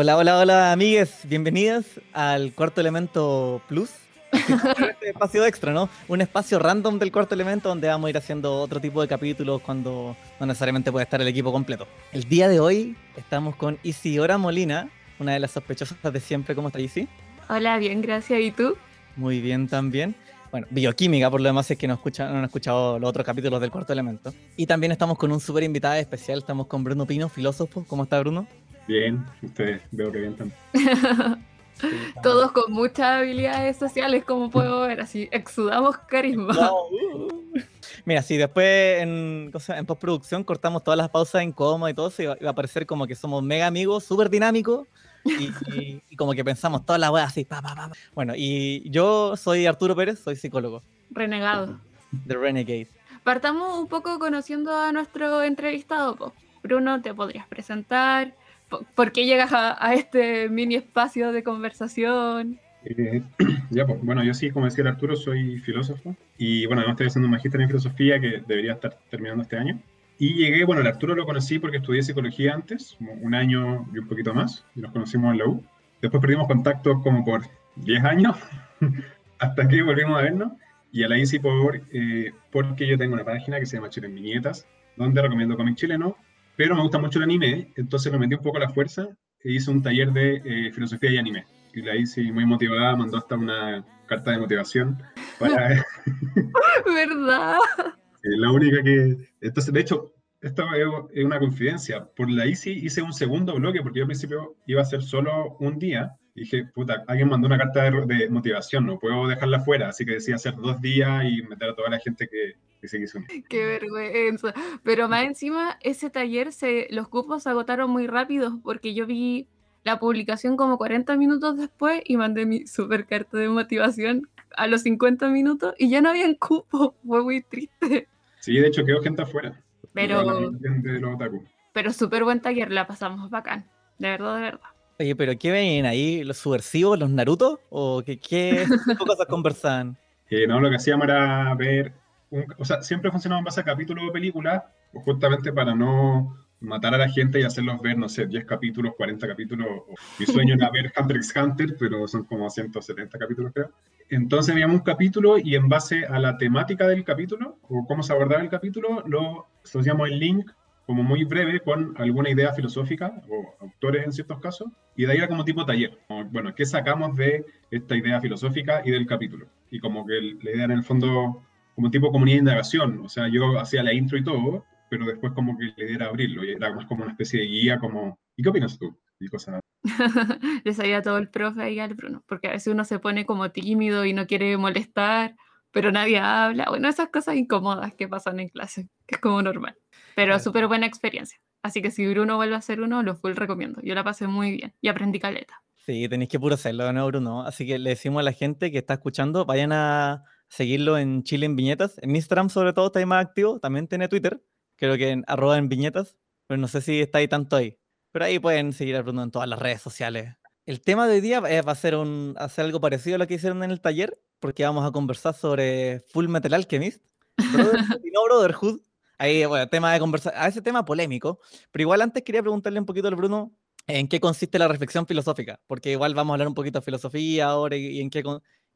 Hola, hola, hola, amigues. Bienvenidas al Cuarto Elemento Plus. este espacio extra, ¿no? Un espacio random del Cuarto Elemento donde vamos a ir haciendo otro tipo de capítulos cuando no necesariamente puede estar el equipo completo. El día de hoy estamos con Isidora Molina, una de las sospechosas de siempre. ¿Cómo está Isi? Hola, bien, gracias. ¿Y tú? Muy bien también. Bueno, bioquímica, por lo demás, es que no, escucha, no han escuchado los otros capítulos del cuarto elemento. Y también estamos con un súper invitado especial, estamos con Bruno Pino, filósofo. ¿Cómo está Bruno? Bien, ustedes veo que bien también. Todos con muchas habilidades sociales, como puedo ver, así exudamos carisma. Mira, si después en, en postproducción cortamos todas las pausas en coma y todo eso, iba, a parecer como que somos mega amigos, súper dinámicos, y, como que pensamos todas las weas así, pa, pa, pa. Bueno, y yo soy Arturo Pérez, soy psicólogo. Renegado. The Renegade. Partamos un poco conociendo a nuestro entrevistado, Bruno, ¿te podrías presentar? ¿Por qué llegas a, este mini espacio de conversación? Eh, ya, bueno, yo sí, como decía Arturo, soy filósofo y bueno, además estoy haciendo un magíster en filosofía que debería estar terminando este año. Y llegué, bueno, el Arturo lo conocí porque estudié psicología antes, un año y un poquito más, y nos conocimos en la U. Después perdimos contacto como por 10 años, hasta que volvimos a vernos. Y a la hice por, eh, porque yo tengo una página que se llama Chile en Viñetas, donde recomiendo cómic chileno pero me gusta mucho el anime, entonces me metí un poco a la fuerza e hice un taller de eh, filosofía y anime. Y la hice muy motivada, mandó hasta una carta de motivación para... ¿Verdad? la única que... Entonces, de hecho, esto es una confidencia. Por la ICI hice un segundo bloque porque yo al principio iba a hacer solo un día. Y dije, puta, alguien mandó una carta de, motivación, no puedo dejarla fuera. Así que decía hacer dos días y meter a toda la gente que, Qué vergüenza. Pero más encima, ese taller, se, los cupos se agotaron muy rápido porque yo vi la publicación como 40 minutos después y mandé mi super carta de motivación a los 50 minutos y ya no había cupo. Fue muy triste. Sí, de hecho quedó gente afuera. Pero, pero súper buen taller, la pasamos bacán. De verdad, de verdad. Oye, pero ¿qué ven ahí? ¿Los subversivos, los Naruto? ¿O qué, qué cosas conversaban? Eh, no, lo que hacíamos era ver o sea, siempre funcionaba en base a capítulo o película, justamente para no matar a la gente y hacerlos ver, no sé, 10 capítulos, 40 capítulos. Mi sueño era ver Hunter x Hunter, pero son como 170 capítulos, creo. Entonces veíamos un capítulo y en base a la temática del capítulo, o cómo se abordaba el capítulo, lo asociamos el link como muy breve con alguna idea filosófica o autores en ciertos casos, y de ahí era como tipo taller. bueno, ¿qué sacamos de esta idea filosófica y del capítulo? Y como que la idea en el fondo como tipo comunidad de indagación. O sea, yo hacía la intro y todo, pero después como que le diera abrirlo. Y era más como una especie de guía, como, ¿y qué opinas tú? Y cosas Le salía todo el profe ahí al Bruno, porque a veces uno se pone como tímido y no quiere molestar, pero nadie habla. Bueno, esas cosas incómodas que pasan en clase, que es como normal. Pero súper buena experiencia. Así que si Bruno vuelve a hacer uno, lo full recomiendo. Yo la pasé muy bien y aprendí caleta. Sí, tenéis que puro hacerlo, ¿no, Bruno? Así que le decimos a la gente que está escuchando, vayan a seguirlo en Chile en Viñetas. En Instagram, sobre todo, está ahí más activo. También tiene Twitter, creo que en arroba en viñetas, pero no sé si está ahí tanto ahí. Pero ahí pueden seguir a Bruno en todas las redes sociales. El tema de hoy día va a ser un, hacer algo parecido a lo que hicieron en el taller, porque vamos a conversar sobre Full Metal Alchemist, Brotherhood y no Brotherhood. Ahí, bueno, tema de conversar, a ese tema polémico. Pero igual antes quería preguntarle un poquito al Bruno en qué consiste la reflexión filosófica, porque igual vamos a hablar un poquito de filosofía ahora y, en qué,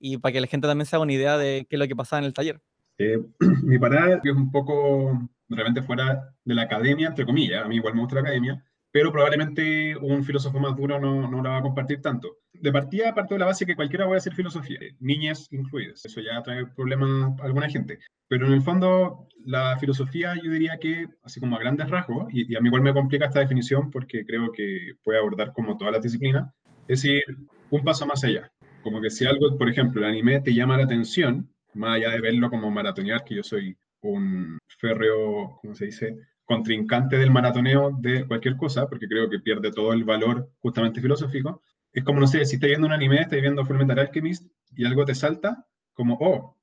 y para que la gente también se haga una idea de qué es lo que pasaba en el taller. Eh, mi parada es un poco de repente fuera de la academia, entre comillas, a mí igual me gusta la academia, pero probablemente un filósofo más duro no, no la va a compartir tanto. De partida parto de la base que cualquiera puede hacer filosofía, niñas incluidas. Eso ya trae problemas a alguna gente. Pero en el fondo, la filosofía yo diría que, así como a grandes rasgos, y, a mí igual me complica esta definición porque creo que puede abordar como todas las disciplinas, es ir un paso más allá. Como que si algo, por ejemplo, el anime te llama la atención, más allá de verlo como maratonear, que yo soy un férreo, ¿cómo se dice? contrincante del maratoneo de cualquier cosa, porque creo que pierde todo el valor justamente filosófico. Es como, no sé, si estás viendo un anime, estás viendo Fullmetal Alchemist y algo te salta, como, oh,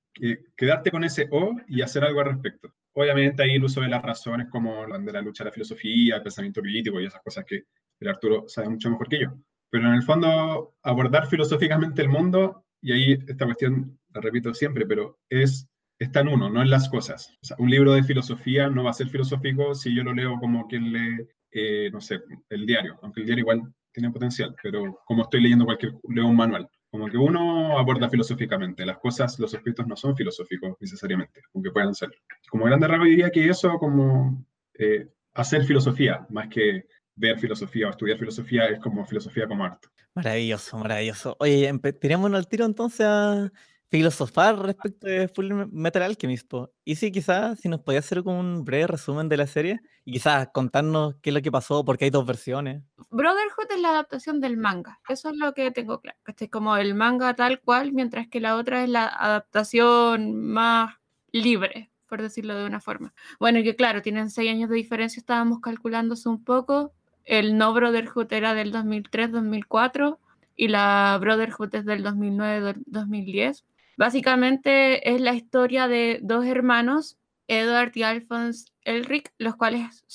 quedarte con ese oh y hacer algo al respecto. Obviamente ahí el uso de las razones como de la lucha de la filosofía, el pensamiento crítico y esas cosas que el Arturo sabe mucho mejor que yo. Pero en el fondo, abordar filosóficamente el mundo, y ahí esta cuestión la repito siempre, pero es está en uno, no en las cosas. O un libro de filosofía no va a ser filosófico si yo lo leo como quien lee, eh, no sé, el diario, aunque el diario igual tiene potencial, pero como estoy leyendo cualquier, leo un manual, como que uno aborda filosóficamente, las cosas, los escritos no son filosóficos necesariamente, aunque puedan ser. Como grande rasgo diría que eso como eh, hacer filosofía, más que ver filosofía o estudiar filosofía, es como filosofía como arte. Maravilloso, maravilloso. Oye, tirémonos al tiro entonces a filosofar respecto de Full Metal Alchemist. Y sí, quizás si nos podía hacer como un breve resumen de la serie y quizás contarnos qué es lo que pasó, porque hay dos versiones. Brotherhood es la adaptación del manga, eso es lo que tengo claro. Este es como el manga tal cual, mientras que la otra es la adaptación más libre, por decirlo de una forma. Bueno, y que claro, tienen seis años de diferencia, estábamos calculándose un poco. El no Brotherhood era del 2003-2004 y la Brotherhood es del 2009-2010. Básicamente es la historia de dos hermanos, Edward y Alphonse Elric, los cuales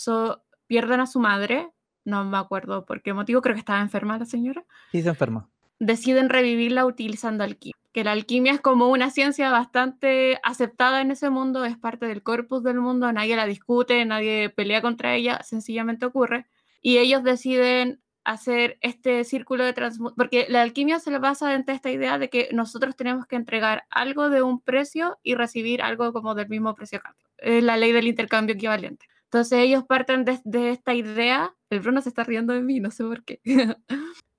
pierden a su madre. No me acuerdo por qué motivo, creo que estaba enferma la señora. Sí, se enferma. Deciden revivirla utilizando alquimia. Que la alquimia es como una ciencia bastante aceptada en ese mundo, es parte del corpus del mundo, nadie la discute, nadie pelea contra ella, sencillamente ocurre. Y ellos deciden hacer este círculo de transmutación, porque la alquimia se basa en esta idea de que nosotros tenemos que entregar algo de un precio y recibir algo como del mismo precio. Es la ley del intercambio equivalente. Entonces ellos parten de, esta idea, el Bruno se está riendo de mí, no sé por qué,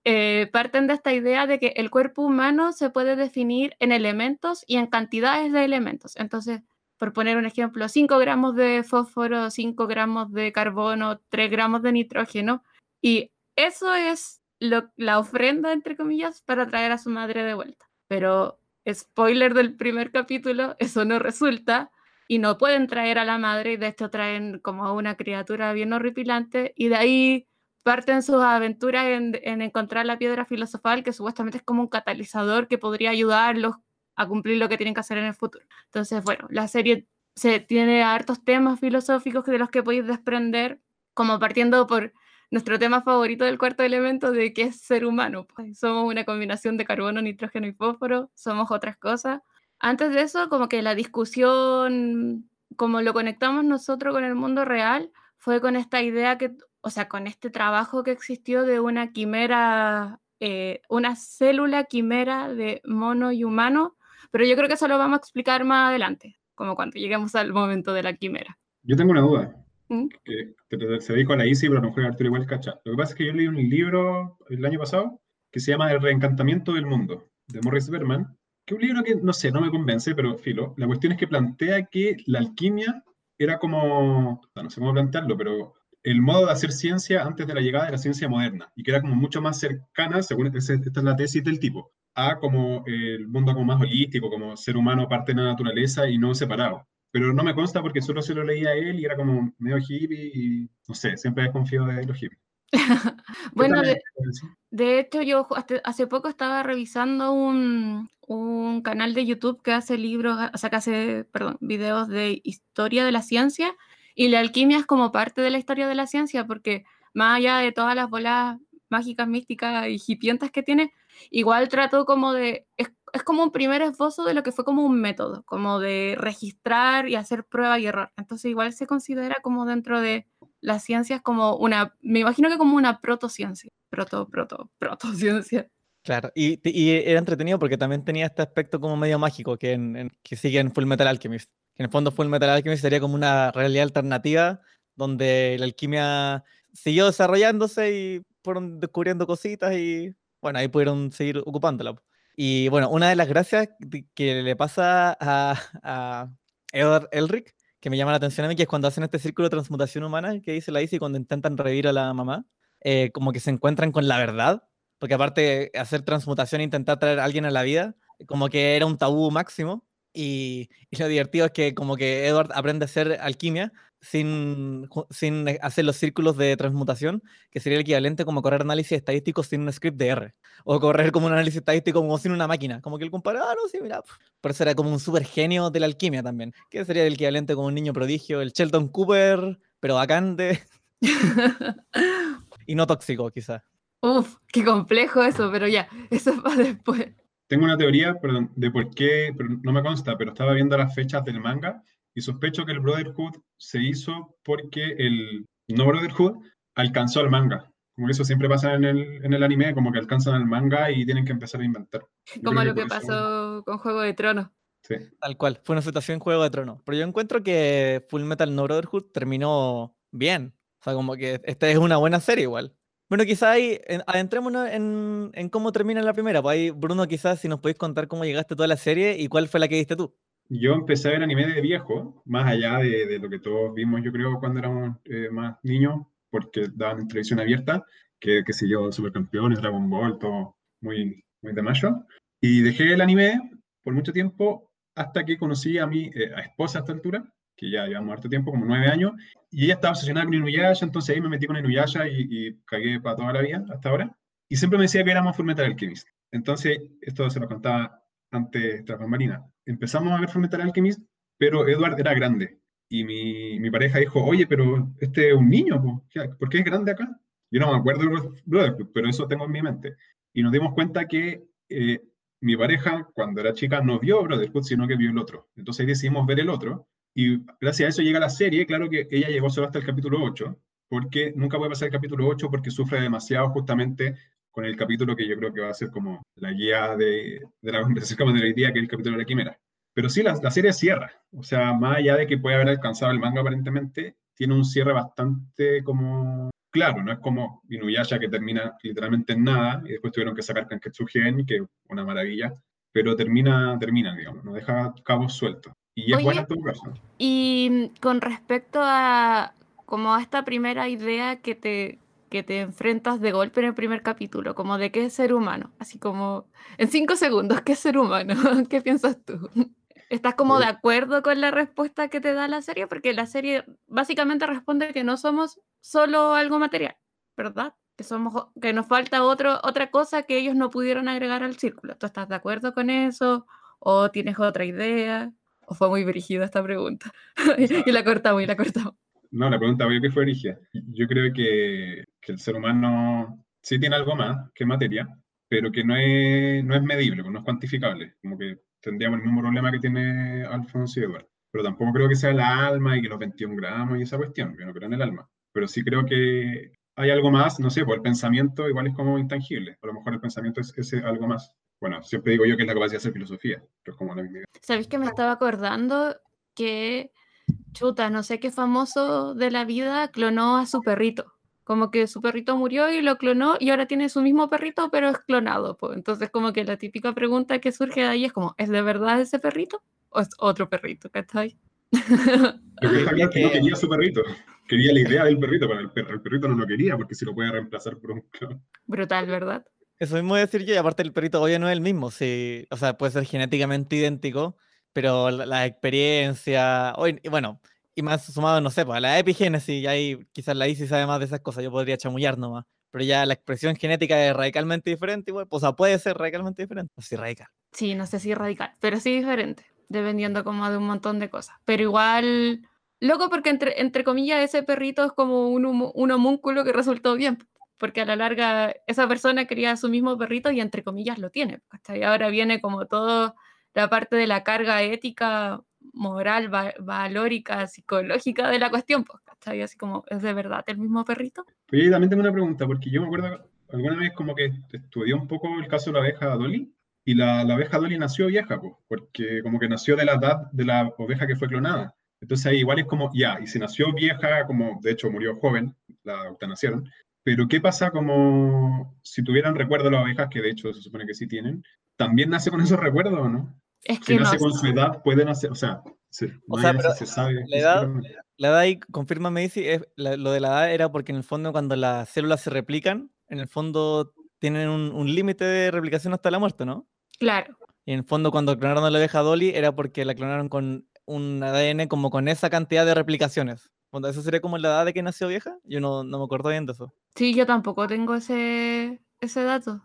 eh, parten de esta idea de que el cuerpo humano se puede definir en elementos y en cantidades de elementos. Entonces, por poner un ejemplo, 5 gramos de fósforo, 5 gramos de carbono, 3 gramos de nitrógeno, y eso es la ofrenda, entre comillas, para traer a su madre de vuelta. Pero, spoiler del primer capítulo, eso no resulta y no pueden traer a la madre y de hecho traen como a una criatura bien horripilante y de ahí parten sus aventuras en, en, encontrar la piedra filosofal que supuestamente es como un catalizador que podría ayudarlos a cumplir lo que tienen que hacer en el futuro. Entonces, bueno, la serie se tiene hartos temas filosóficos de los que podéis desprender, como partiendo por nuestro tema favorito del cuarto elemento de que es ser humano. Pues. Somos una combinación de carbono, nitrógeno y fósforo, somos otras cosas. Antes de eso, como que la discusión, como lo conectamos nosotros con el mundo real, fue con esta idea que, o sea, con este trabajo que existió de una quimera, eh, una célula quimera de mono y humano, pero yo creo que eso lo vamos a explicar más adelante, como cuando lleguemos al momento de la quimera. Yo tengo una duda. ¿Mm? que, se dedico a la ICI, pero a lo mejor Arturo igual cacha. Lo que pasa es que yo leí un libro el año pasado que se llama El reencantamiento del mundo, de Morris Berman, que es un libro que, no sé, no me convence, pero filo. La cuestión es que plantea que la alquimia era como, no sé cómo plantearlo, pero el modo de hacer ciencia antes de la llegada de la ciencia moderna, y que era como mucho más cercana, según esta es la tesis del tipo, a como el mundo como más holístico, como ser humano parte de la naturaleza y no separado pero no me consta porque solo se lo leía a él y era como medio hippie y no sé, siempre desconfío de los hippies. bueno, de, hecho yo hace poco estaba revisando un, un, canal de YouTube que hace libros, o sea, que hace, perdón, videos de historia de la ciencia y la alquimia es como parte de la historia de la ciencia porque más allá de todas las bolas mágicas, místicas y hipientas que tiene, igual trató como de, es, como un primer esbozo de lo que fue como un método, como de registrar y hacer prueba y error. Entonces igual se considera como dentro de las ciencias como una, me imagino que como una protociencia, proto, proto, protociencia. Claro, y, y, era entretenido porque también tenía este aspecto como medio mágico que, en, que sigue en Full Metal Alchemist. En el fondo Full Metal Alchemist sería como una realidad alternativa donde la alquimia siguió desarrollándose y fueron descubriendo cositas y bueno, ahí pudieron seguir ocupándola. Y bueno, una de las gracias que le pasa a, a Edward Elric, que me llama la atención a mí, que es cuando hacen este círculo de transmutación humana que dice la Izzy cuando intentan revivir a la mamá, eh, como que se encuentran con la verdad, porque aparte hacer transmutación e intentar traer a alguien a la vida, como que era un tabú máximo. Y, y, lo divertido es que como que Edward aprende a hacer alquimia sin, sin hacer los círculos de transmutación, que sería el equivalente como correr análisis estadístico sin un script de R, o correr como un análisis estadístico como sin una máquina, como que el compara, ah, no, sí, mira, por eso era como un super genio de la alquimia también, que sería el equivalente como un niño prodigio, el Sheldon Cooper, pero vacante, y no tóxico quizás. Uf, qué complejo eso, pero ya, eso es para después. Tengo una teoría perdón, de por qué, pero no me consta, pero estaba viendo las fechas del manga y sospecho que el Brotherhood se hizo porque el no Brotherhood alcanzó el manga. Como que eso siempre pasa en el, en el anime, como que alcanzan el manga y tienen que empezar a inventar. Yo Como lo que eso- pasó con Juego de Tronos. Sí. Tal cual, fue una situación Juego de Tronos. Pero yo encuentro que Full Metal No Brotherhood terminó bien. O sea, como que esta es una buena serie igual. Bueno, quizás ahí en- adentrémonos en, en cómo termina la primera. Pues ahí, Bruno, quizás si nos podéis contar cómo llegaste a toda la serie y cuál fue la que viste tú. Yo empecé a ver anime de viejo, más allá de, lo que todos vimos, yo creo, cuando éramos eh, más niños, porque daban en televisión abierta, que, qué sé yo, Supercampeones, Dragon Ball, todo muy, muy de mayo. Y dejé el anime por mucho tiempo hasta que conocí a mi eh, esposa a esta altura, que ya llevamos harto tiempo, como nueve años, y ella estaba obsesionada con Inuyasha, entonces ahí me metí con Inuyasha y, y cagué para toda la vida hasta ahora. Y siempre me decía que éramos Fullmetal Alchemist. Entonces, esto se lo contaba antes tras bambalina. Empezamos a ver Fullmetal Alchemist, pero Edward era grande. Y mi, mi pareja dijo, oye, pero este es un niño, po. ¿Qué- ¿por qué es grande acá? Yo no me acuerdo Brotherhood, pero eso tengo en mi mente. Y nos dimos cuenta que eh, mi pareja, cuando era chica, no vio Brotherhood, sino que vio el otro. Entonces decidimos ver el otro. Y gracias a eso llega la serie. Claro que ella llegó solo hasta el capítulo 8, porque nunca puede pasar el capítulo 8 porque sufre demasiado justamente con el capítulo que yo creo que va a ser como la guía de, de la conversación que vamos a tener hoy día, que es el capítulo de la quimera. Pero sí, la, la serie cierra. O sea, más allá de que puede haber alcanzado el manga aparentemente, tiene un cierre bastante como claro, no es como Inuyasha que termina literalmente en nada y después tuvieron que sacar Kanketsu Gen, que es una maravilla, pero termina, termina, digamos, no deja cabos sueltos. Y es Oye. buena en todo caso. Y con respecto a como a esta primera idea que te, que te enfrentas de golpe en el primer capítulo, como de qué es ser humano, así como en cinco segundos, ¿qué es ser humano? ¿Qué piensas tú? ¿Estás como de acuerdo con la respuesta que te da la serie? Porque la serie básicamente responde que no somos solo algo material, ¿verdad? Que, somos, que nos falta otro, otra cosa que ellos no pudieron agregar al círculo. ¿Tú estás de acuerdo con eso? ¿O tienes otra idea? ¿O fue muy brígida esta pregunta? y la cortamos, y la cortamos. No, la pregunta obvio que fue origen. Yo creo que, el ser humano sí tiene algo más que materia, pero que no es, no es medible, no es cuantificable. Como que tendríamos el mismo problema que tiene Alfonso y Eduardo. Pero tampoco creo que sea la alma y que los 21 gramos y esa cuestión. Yo no creo en el alma. Pero sí creo que hay algo más, no sé, pues el pensamiento igual es como intangible. A lo mejor el pensamiento es ese algo más. Bueno, siempre digo yo que es la capacidad de hacer filosofía, pero como. ¿Sabéis que me estaba acordando que, chuta, no sé qué famoso de la vida clonó a su perrito? Como que su perrito murió y lo clonó y ahora tiene su mismo perrito, pero es clonado. po. Entonces, como que la típica pregunta que surge de ahí es como, ¿es de verdad ese perrito? ¿O es otro perrito? ¿Cachai? Lo que está claro que no que- quería a su perrito. Quería la idea del perrito, pero el, per- el perrito no lo quería porque si lo puede reemplazar por un clon. Brutal, ¿verdad? Eso mismo voy a decir yo, y aparte el perrito obvio no es el mismo, sí, o sea, puede ser genéticamente idéntico, pero la, la experiencia, o y bueno, y más sumado, no sé, pues, a la epigénesis, y ahí quizás la ICI sabe más de esas cosas, yo podría chamullar nomás, pero ya la expresión genética es radicalmente diferente, igual, pues, o sea, puede ser radicalmente diferente, o sí, radical. Sí, no sé si radical, pero sí diferente, dependiendo como de un montón de cosas. Pero igual, loco porque entre, entre comillas ese perrito es como un, humo- un homúnculo que resultó bien, porque a la larga esa persona quería su mismo perrito y entre comillas lo tiene. Hasta ahora viene como toda la parte de la carga ética, moral, va- valórica, psicológica de la cuestión. Pues, ¿cachai? Así como, ¿es de verdad el mismo perrito? Oye, y también tengo una pregunta, porque yo me acuerdo alguna vez como que estudié un poco el caso de la abeja Dolly, y la, la abeja Dolly nació vieja, pues, porque como que nació de la edad de la oveja que fue clonada. Entonces ahí igual es como, ya, y si nació vieja, como de hecho murió joven, la eutanasiaron, pero ¿qué pasa como si tuvieran recuerdo las abejas, que de hecho se supone que sí tienen, ¿también nace con esos recuerdos no? Es Si no nace con su edad, puede nacer, o sea, sí, O pero se sabe. la edad-. La edad ahí, confírmame, Isi, es, la- lo de la edad era porque en el fondo cuando las células se replican, en el fondo tienen un, un límite de replicación hasta la muerte, ¿no? Claro. Y en el fondo cuando clonaron a la oveja Dolly era porque la clonaron con un ADN como con esa cantidad de replicaciones. ¿Eso sería como la edad de que nació vieja? Yo no, no me acuerdo bien de eso. Sí, yo tampoco tengo ese, ese dato.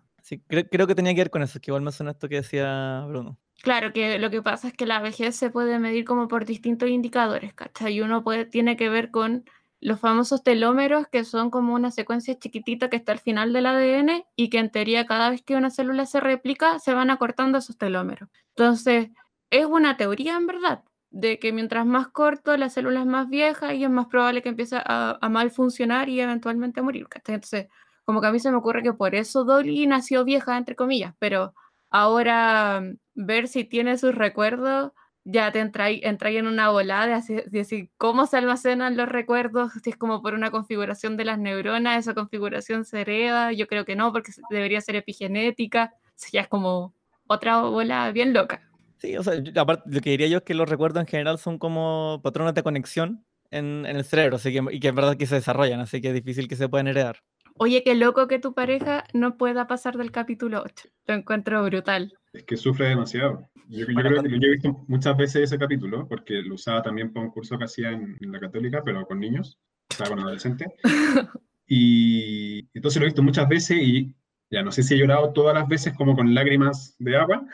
Creo, que tenía que ver con eso, que igual me suena esto que decía Bruno. Claro que lo que pasa es que la vejez se puede medir como por distintos indicadores, ¿cachai? Y uno tiene que ver con los famosos telómeros, que son como una secuencia chiquitita que está al final del ADN y que en teoría cada vez que una célula se replica se van acortando esos telómeros. Entonces, es una teoría en verdad, de que mientras más corto la célula es más vieja y es más probable que empiece a, a mal funcionar y eventualmente a morir, ¿cachai? Entonces, como que a mí se me ocurre que por eso Dolly nació vieja, entre comillas, pero ahora mm, ver si tiene sus recuerdos ya te entra, entra en una volada de decir cómo se almacenan los recuerdos, si es como por una configuración de las neuronas, esa configuración se hereda, yo creo que no, porque debería ser epigenética, ya es como otra bola bien loca. Sí, o sea, aparte, lo que diría yo es que los recuerdos en general son como patrones de conexión en, el cerebro, así que, y que es verdad que se desarrollan, así que es difícil que se puedan heredar. Oye, qué loco que tu pareja no pueda pasar del capítulo 8. Lo encuentro brutal. Es que sufre demasiado. Yo, creo que yo he visto muchas veces ese capítulo, porque lo usaba también para un curso que hacía en, la católica, pero con niños, estaba con adolescentes. y entonces lo he visto muchas veces y ya no sé si he llorado todas las veces como con lágrimas de agua,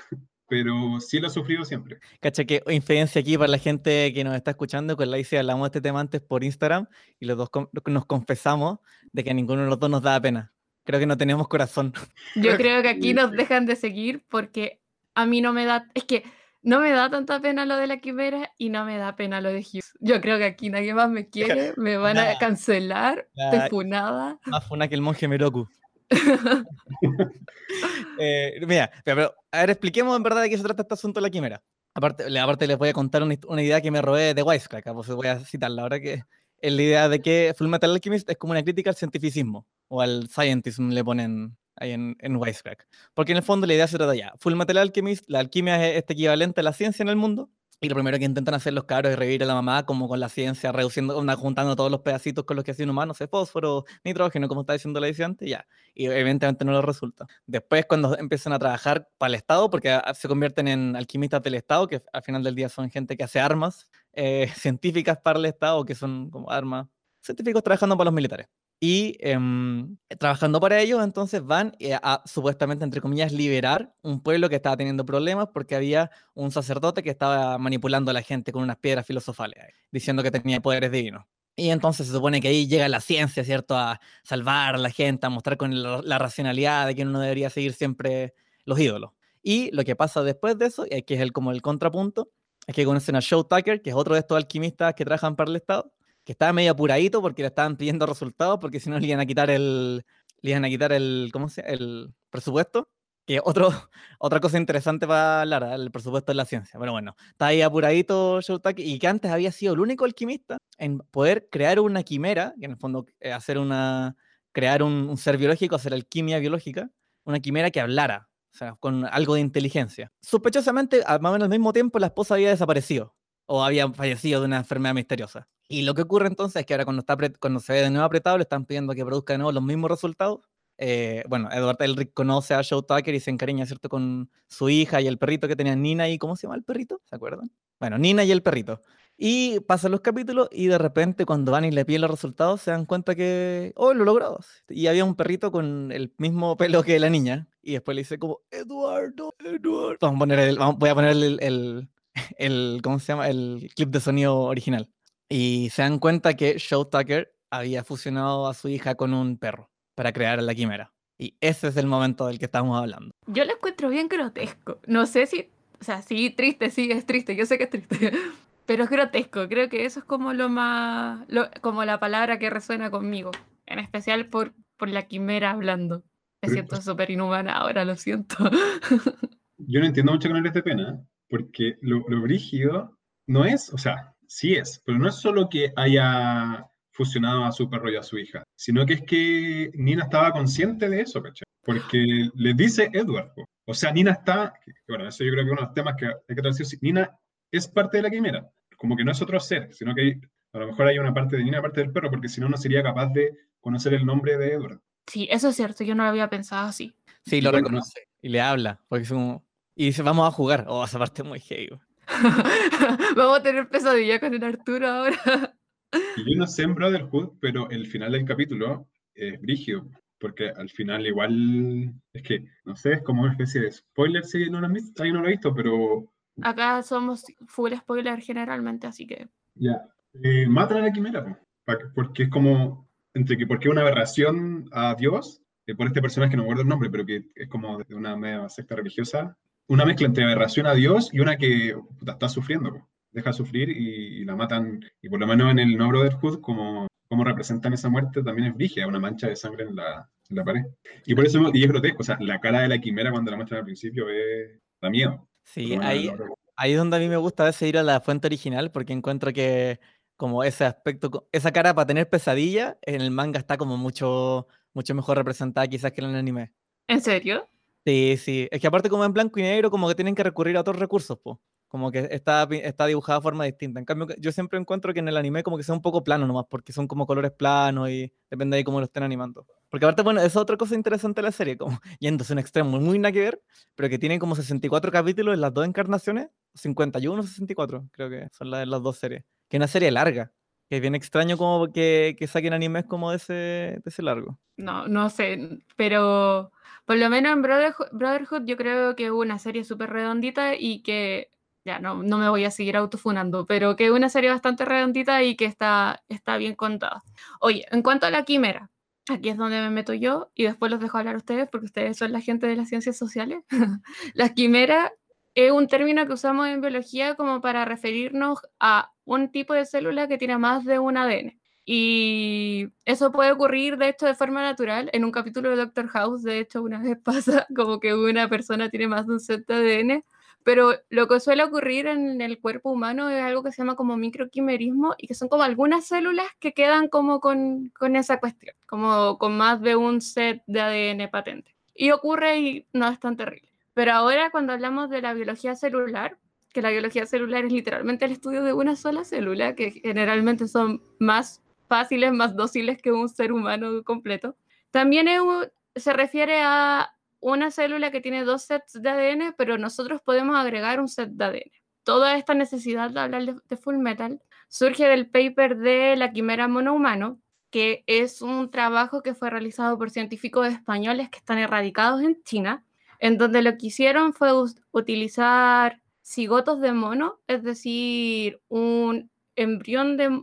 pero sí lo he sufrido siempre. Cacha que infidencia aquí para la gente que nos está escuchando, con la ICI hablamos de este tema antes por Instagram y los dos nos confesamos de que a ninguno de los dos nos da pena. Creo que no tenemos corazón. Yo creo que aquí nos dejan de seguir porque a mí no me da, es que no me da tanta pena lo de la quimera y no me da pena lo de Hughes. Yo creo que aquí nadie más me quiere, me van a cancelar, te funada. Más funa que el monje Meroku. Eh, mira, pero a ver, expliquemos en verdad de qué se trata este asunto de la quimera. Aparte, aparte les voy a contar una, idea que me robé de Wisecrack, pues voy a citarla ahora que es la idea de que Full Metal Alchemist es como una crítica al cientificismo o al scientism le ponen ahí en, en. Porque en el fondo la idea se trata ya. Full Metal Alchemist, la alquimia es este equivalente a la ciencia en el mundo. Y lo primero que intentan hacer los cabros es revivir a la mamá como con la ciencia, reduciendo, juntando todos los pedacitos con los que hacía un humano, sé, fósforo, nitrógeno, como está diciendo la edición ya. Y evidentemente no lo resulta. Después cuando empiezan a trabajar para el Estado, porque se convierten en alquimistas del Estado, que al final del día son gente que hace armas eh, científicas para el Estado, que son como armas científicos trabajando para los militares. Y em, trabajando para ellos, entonces van eh, a, supuestamente, entre comillas, liberar un pueblo que estaba teniendo problemas porque había un sacerdote que estaba manipulando a la gente con unas piedras filosofales, diciendo que tenía poderes divinos. Y entonces se supone que ahí llega la ciencia, ¿cierto? A salvar a la gente, a mostrar con la, racionalidad de que uno debería seguir siempre los ídolos. Y lo que pasa después de eso, y que es el, como el contrapunto, es que conocen a Joe Tucker, que es otro de estos alquimistas que trabajan para el Estado, que estaba medio apuradito porque le estaban pidiendo resultados, porque si no le iban a quitar el, le iban a quitar el, ¿cómo se el presupuesto. Que otro, otra cosa interesante para hablar, el presupuesto de la ciencia. Pero bueno, está ahí apuradito Shoutaki, y que antes había sido el único alquimista en poder crear una quimera, que en el fondo eh, hacer una, crear un, un ser biológico, hacer alquimia biológica, una quimera que hablara, o sea, con algo de inteligencia. Sospechosamente, más o menos al mismo tiempo, la esposa había desaparecido o había fallecido de una enfermedad misteriosa. Y lo que ocurre entonces es que ahora cuando, está cuando se ve de nuevo apretado, le están pidiendo que produzca de nuevo los mismos resultados. Eh, bueno, Edward Elric conoce a Joe Tucker y se encariña, ¿cierto?, con su hija y el perrito que tenía Nina y, ¿cómo se llama el perrito? ¿Se acuerdan? Bueno, Nina y el perrito. Y pasan los capítulos y de repente cuando van y le piden los resultados se dan cuenta que, oh, lo logró. Y había un perrito con el mismo pelo que la niña. Y después le dice como, Eduardo, Eduardo. Vamos a poner el, voy a poner el, el, ¿cómo se llama? El clip de sonido original. Y se dan cuenta que Joe Tucker había fusionado a su hija con un perro para crear la quimera. Y ese es el momento del que estamos hablando. Yo lo encuentro bien grotesco. No sé si, o sea, sí, triste, sí, es triste, yo sé que es triste, pero es grotesco. Creo que eso es como lo más, como la palabra que resuena conmigo, en especial por, por la quimera hablando. Me siento súper inhumana ahora, lo siento. Yo no entiendo mucho con el de pena, porque lo, lo brígido no es, o sea, sí es, pero no es solo que haya fusionado a su perro y a su hija, sino que es que Nina estaba consciente de eso, ¿cachai? Porque le dice Edward, o sea, Nina está, bueno, eso yo creo que es uno de los temas que hay que traducir, Nina es parte de la quimera, como que no es otro ser, sino que a lo mejor hay una parte de Nina y una parte del perro, porque si no, no sería capaz de conocer el nombre de Edward. Sí, eso es cierto, yo no lo había pensado así. Sí, lo reconoce y le habla, porque es como, y dice, vamos a jugar. Oh, esa parte muy gay. vamos a tener pesadilla con el Arturo ahora. yo no sé en Brotherhood, pero el final del capítulo es brígido. Porque al final igual, es que, no sé, es como una especie de spoiler si no lo han visto, no lo he visto, pero... Acá somos full spoiler generalmente, así que... Ya. Eh, matan a la quimera, porque es como, entre que porque es una aberración a Dios, eh, por este personaje que no me acuerdo el nombre, pero que es como de una media secta religiosa, una mezcla entre aberración a Dios y una que está sufriendo. Deja sufrir y, la matan, y por lo menos en el No Brotherhood, como, cómo representan esa muerte también es brígida, una mancha de sangre en la, en la pared. Y por eso, y es grotesco, o sea, la cara de la quimera cuando la muestran al principio es, da miedo. Sí, ahí, ahí es donde a mí me gusta a veces ir a la fuente original porque encuentro que como ese aspecto, esa cara para tener pesadilla, en el manga está como mucho, mucho mejor representada quizás que en el anime. ¿En serio? Sí, sí. Es que aparte como en blanco y negro, como que tienen que recurrir a otros recursos, pues. Como que está, está dibujada de forma distinta. En cambio, yo siempre encuentro que en el anime como que sea un poco plano nomás, porque son como colores planos y depende de cómo lo estén animando. Porque aparte, bueno, es otra cosa interesante de la serie, como yéndose un extremo muy nada que ver, pero que tiene como 64 capítulos en las dos encarnaciones, 51 o 64, creo que son las, las dos series. Que es una serie larga, que es bien extraño como que, que saquen animes como de ese, de ese largo. No, no sé, pero por lo menos en Brotherhood, yo creo que es una serie súper redondita y que, ya no, no me voy a seguir autofunando, pero que una serie bastante redondita y que está, está bien contada. Oye, en cuanto a la quimera, aquí es donde me meto yo y después los dejo hablar a ustedes porque ustedes son la gente de las ciencias sociales. la quimera es un término que usamos en biología como para referirnos a un tipo de célula que tiene más de un ADN. Y eso puede ocurrir, de hecho, de forma natural. En un capítulo de Doctor House, de hecho, una vez pasa como que una persona tiene más de un set de ADN, pero lo que suele ocurrir en el cuerpo humano es algo que se llama como microquimerismo y que son como algunas células que quedan como con, con esa cuestión, como con más de un set de ADN patente. Y ocurre y no es tan terrible. Pero ahora cuando hablamos de la biología celular, que la biología celular es literalmente el estudio de una sola célula, que generalmente son más fáciles, más dóciles que un ser humano completo. También se refiere a una célula que tiene dos sets de ADN, pero nosotros podemos agregar un set de ADN. Toda esta necesidad de hablar de, de Full Metal surge del paper de la quimera monohumano, que es un trabajo que fue realizado por científicos españoles que están erradicados en China, en donde lo que hicieron fue utilizar cigotos de mono, es decir, un embrión de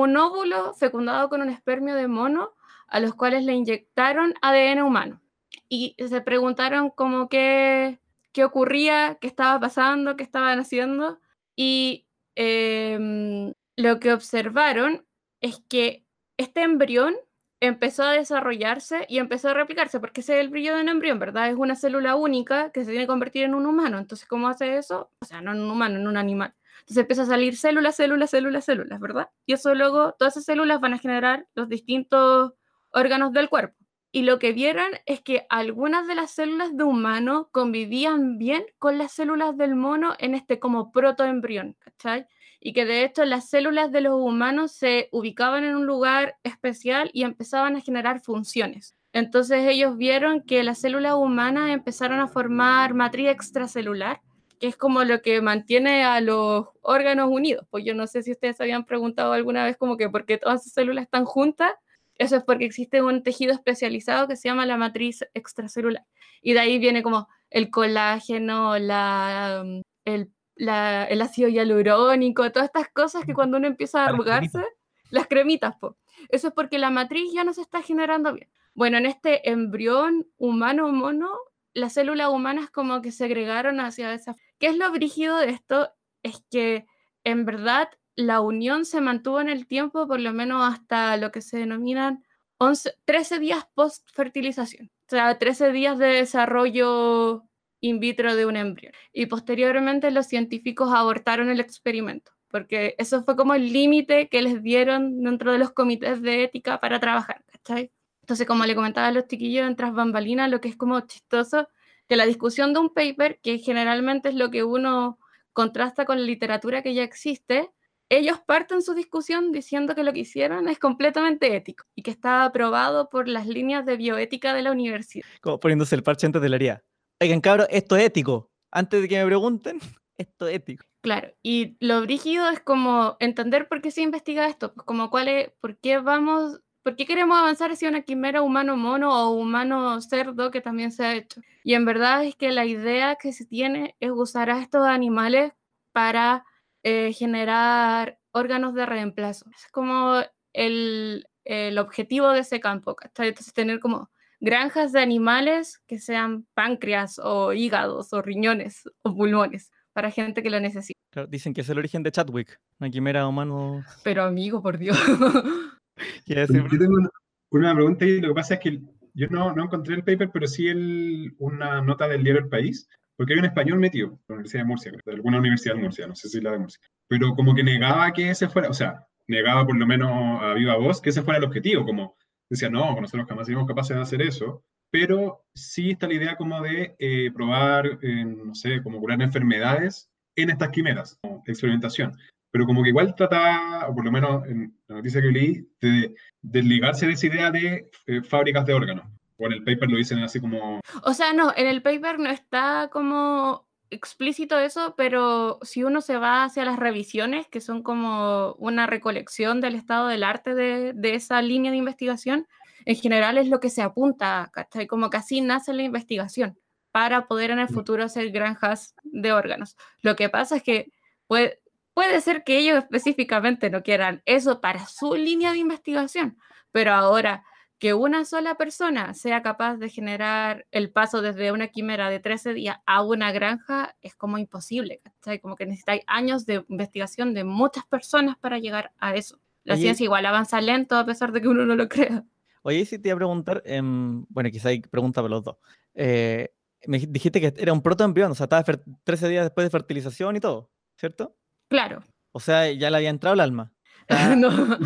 un óvulo fecundado con un espermio de mono a los cuales le inyectaron ADN humano. Y se preguntaron como qué, qué ocurría, qué estaba pasando, qué estaban haciendo. Y em, lo que observaron es que este embrión empezó a desarrollarse y empezó a replicarse, porque ese es el brillo de un embrión, ¿verdad? Es una célula única que se tiene que convertir en un humano. Entonces, ¿cómo hace eso? O sea, no en un humano, en un animal. Entonces empieza a salir células, células, células, células, ¿verdad? Y eso luego, todas esas células van a generar los distintos órganos del cuerpo. Y lo que vieron es que algunas de las células de humano convivían bien con las células del mono en este como protoembrión, ¿cachai? Y que de hecho las células de los humanos se ubicaban en un lugar especial y empezaban a generar funciones. Entonces ellos vieron que las células humanas empezaron a formar matriz extracelular, que es como lo que mantiene a los órganos unidos. Pues yo no sé si ustedes habían preguntado alguna vez como que por qué todas esas células están juntas. Eso es porque existe un tejido especializado que se llama la matriz extracelular. Y de ahí viene como el colágeno, la, um, el, la- el ácido hialurónico, todas estas cosas que cuando uno empieza a arrugarse, las cremitas, po. Eso es porque la matriz ya no se está generando bien. Bueno, en este embrión humano mono, las células humanas como que segregaron hacia esa... ¿Qué es lo brígido de esto? Es que en verdad la unión se mantuvo en el tiempo por lo menos hasta lo que se denominan 11, 13 días post-fertilización. O sea, 13 días de desarrollo in vitro de un embrión. Y posteriormente los científicos abortaron el experimento, porque eso fue como el límite que les dieron dentro de los comités de ética para trabajar, ¿cachai? Entonces, como le comentaba a los chiquillos en tras bambalinas, lo que es como chistoso, que la discusión de un paper, que generalmente es lo que uno contrasta con la literatura que ya existe, ellos parten su discusión diciendo que lo que hicieron es completamente ético y que está aprobado por las líneas de bioética de la universidad. Como poniéndose el parche antes de la herida. Oigan, cabros, esto es ético. Antes de que me pregunten, esto es ético. Claro, y lo brígido es como entender por qué se investiga esto, pues como cuál es, por qué vamos, por qué queremos avanzar hacia una quimera humano-mono o humano-cerdo que también se ha hecho. Y en verdad es que la idea que se tiene es usar a estos animales para eh, generar órganos de reemplazo. Es como el, el objetivo de ese campo, ¿cachai? Entonces tener como granjas de animales que sean páncreas o hígados o riñones o pulmones para gente que lo necesita. Claro, dicen que es el origen de Chadwick, una quimera humano. Pero amigo, por Dios. ¿Quieres decir, Yo tengo una, una pregunta y lo que pasa es que yo no, no encontré el paper, pero sí el, una nota del diario El País, porque hay un español metido, de la Universidad de Murcia, de alguna universidad de Murcia, no sé si la de Murcia, pero como que negaba que ese fuera, o sea, negaba por lo menos a viva voz que ese fuera el objetivo, como decía, no, nosotros jamás seríamos capaces de hacer eso, pero sí está la idea como de eh, probar, eh, no sé, como curar enfermedades en estas quimeras, como experimentación. Pero como que igual trataba, o por lo menos en la noticia que leí, de desligarse de esa idea de eh, fábricas de órganos. O en el paper lo dicen así como, O sea, no, en el paper no está como explícito eso, pero si uno se va hacia las revisiones, que son como una recolección del estado del arte de, de esa línea de investigación, en general es lo que se apunta, ¿cachai? Como que así nace la investigación, para poder en el Mm. futuro hacer granjas de órganos. Lo que pasa es que puede, puede ser que ellos específicamente no quieran eso para su línea de investigación, pero ahora que una sola persona sea capaz de generar el paso desde una quimera de 13 días a una granja es como imposible, ¿cachai? Como que necesitáis años de investigación de muchas personas para llegar a eso. La Oye, ciencia igual avanza lento a pesar de que uno no lo crea. Oye, si te iba a preguntar, em, bueno, quizá hay pregunta para los dos. Eh, me dij- dijiste que era un protoembrión, o sea, estaba fer- 13 días después de fertilización y todo, ¿cierto? Claro. O sea, ya le había entrado el alma. Está- no.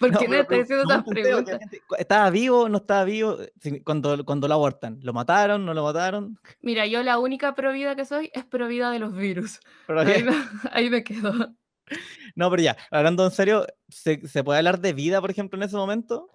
¿Por qué no estoy haciendo pregun- esas preguntas? ¿Estaba vivo? ¿No estaba vivo? Cuando, cuando lo abortan, ¿lo mataron? ¿No lo mataron? Mira, yo la única provida que soy es provida de los virus. Ahí me, ahí me quedo. No, pero ya, hablando en serio, ¿se, se puede hablar de vida, por ejemplo, en ese momento?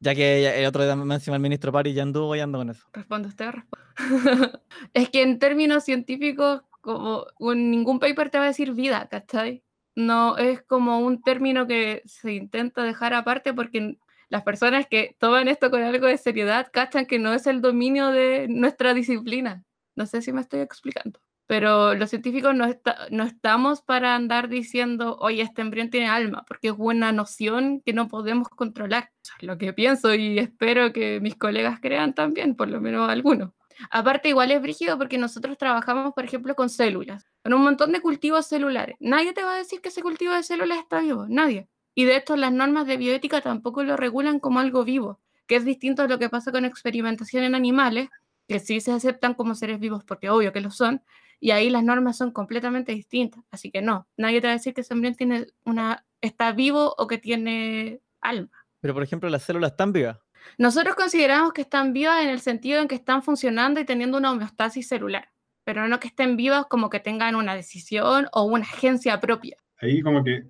Ya que el otro día me encima el ministro Pari ya anduvo y ando con eso. Responde usted, responde. es que en términos científicos, como ningún paper te va a decir vida, ¿cachai? No es como un término que se intenta dejar aparte porque las personas que toman esto con algo de seriedad cachan que no es el dominio de nuestra disciplina. No sé si me estoy explicando. Pero los científicos no, estamos para andar diciendo, oye, este embrión tiene alma, porque es una noción que no podemos controlar. Es lo que pienso y espero que mis colegas crean también, por lo menos algunos. Aparte, igual es brígido porque nosotros trabajamos, por ejemplo, con células, con un montón de cultivos celulares. Nadie te va a decir que ese cultivo de células está vivo, nadie. Y de hecho, las normas de bioética tampoco lo regulan como algo vivo, que es distinto a lo que pasa con experimentación en animales, que sí se aceptan como seres vivos porque obvio que lo son, y ahí las normas son completamente distintas. Así que no, nadie te va a decir que ese embrión tiene una, está vivo o que tiene alma. Pero, por ejemplo, las células están vivas. Nosotros consideramos que están vivas en el sentido en que están funcionando y teniendo una homeostasis celular, pero no que estén vivas como que tengan una decisión o una agencia propia. ahí como que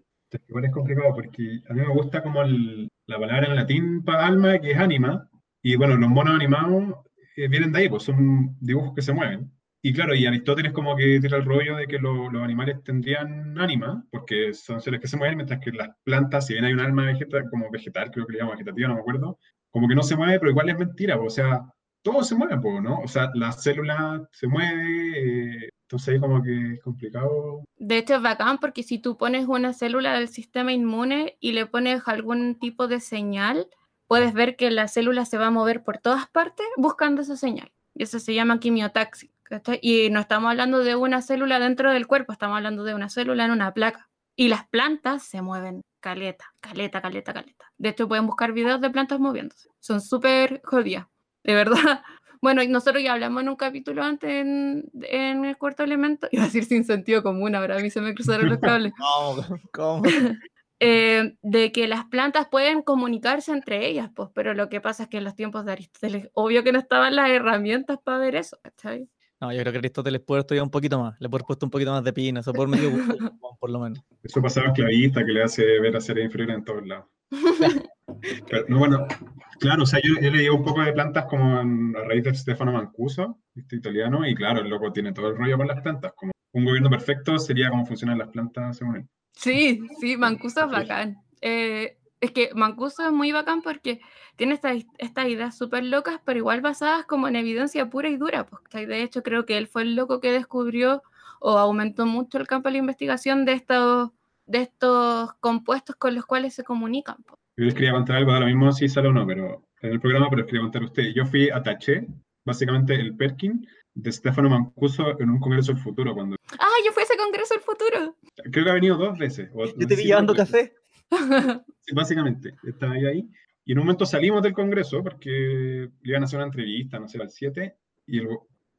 igual es complicado porque a mí me gusta como el- la palabra en latín para alma, que es anima, y bueno, los monos animados eh, vienen de ahí, pues son dibujos que se mueven. Y claro, y Aristóteles como que tira el rollo de que lo- los animales tendrían ánima, porque son seres que se mueven, mientras que las plantas, si bien hay un alma vegetal, como vegetal, creo que le llaman vegetativa, no me acuerdo, como que no se mueve, pero igual es mentira, o sea, todo se mueve, ¿no? O sea, la célula se mueve, eh, entonces como que es complicado. De hecho, es bacán porque si tú pones una célula del sistema inmune y le pones algún tipo de señal, puedes ver que la célula se va a mover por todas partes buscando esa señal. Y eso se llama quimiotaxis. Y no estamos hablando de una célula dentro del cuerpo, estamos hablando de una célula en una placa. Y las plantas se mueven caleta, caleta, caleta, caleta. De hecho, pueden buscar videos de plantas moviéndose. Son súper jodidas, de verdad. Bueno, nosotros ya hablamos en un capítulo antes en, en el cuarto elemento. Iba a decir sin sentido común, ahora a mí se me cruzaron los cables. ¿Cómo? ¿Cómo? eh, de que las plantas pueden comunicarse entre ellas, pues, pero lo que pasa es que en los tiempos de Aristóteles, obvio que no estaban las herramientas para ver eso, ¿cachai? No, yo creo que Aristóteles puede haber estudiado un poquito más. Le puede haber puesto un poquito más de pina, eso por medio por lo menos. Eso pasaba a esclavista que le hace ver a seres inferiores en todos lados. Pero, no, bueno, claro, o sea, yo, yo leí un poco de plantas como en- a raíz de Stefano Mancuso, este italiano, y claro, el loco tiene todo el rollo con las plantas. Como un gobierno perfecto sería cómo funcionan las plantas según él. Sí, sí, Mancuso es bacán. Eh, es que Mancuso es muy bacán porque tiene estas estas ideas súper locas, pero igual basadas como en evidencia pura y dura. Pues, de hecho, creo que él fue el loco que descubrió o aumentó mucho el campo de la investigación de estos, de estos compuestos con los cuales se comunican. pues. Yo les quería contar algo, lo mismo si sale o no, pero en el programa, pero les quería contar a ustedes. Yo fui a Taché, básicamente el Perkin de Stefano Mancuso en un congreso del futuro, cuando Ah, yo fui a ese congreso del futuro. creo que ha venido dos veces. o- Yo te vi llevando café. Sí, básicamente, estaba ahí, ahí. Y en un momento salimos del Congreso porque le iban a hacer una entrevista, no sé, al 7, y el,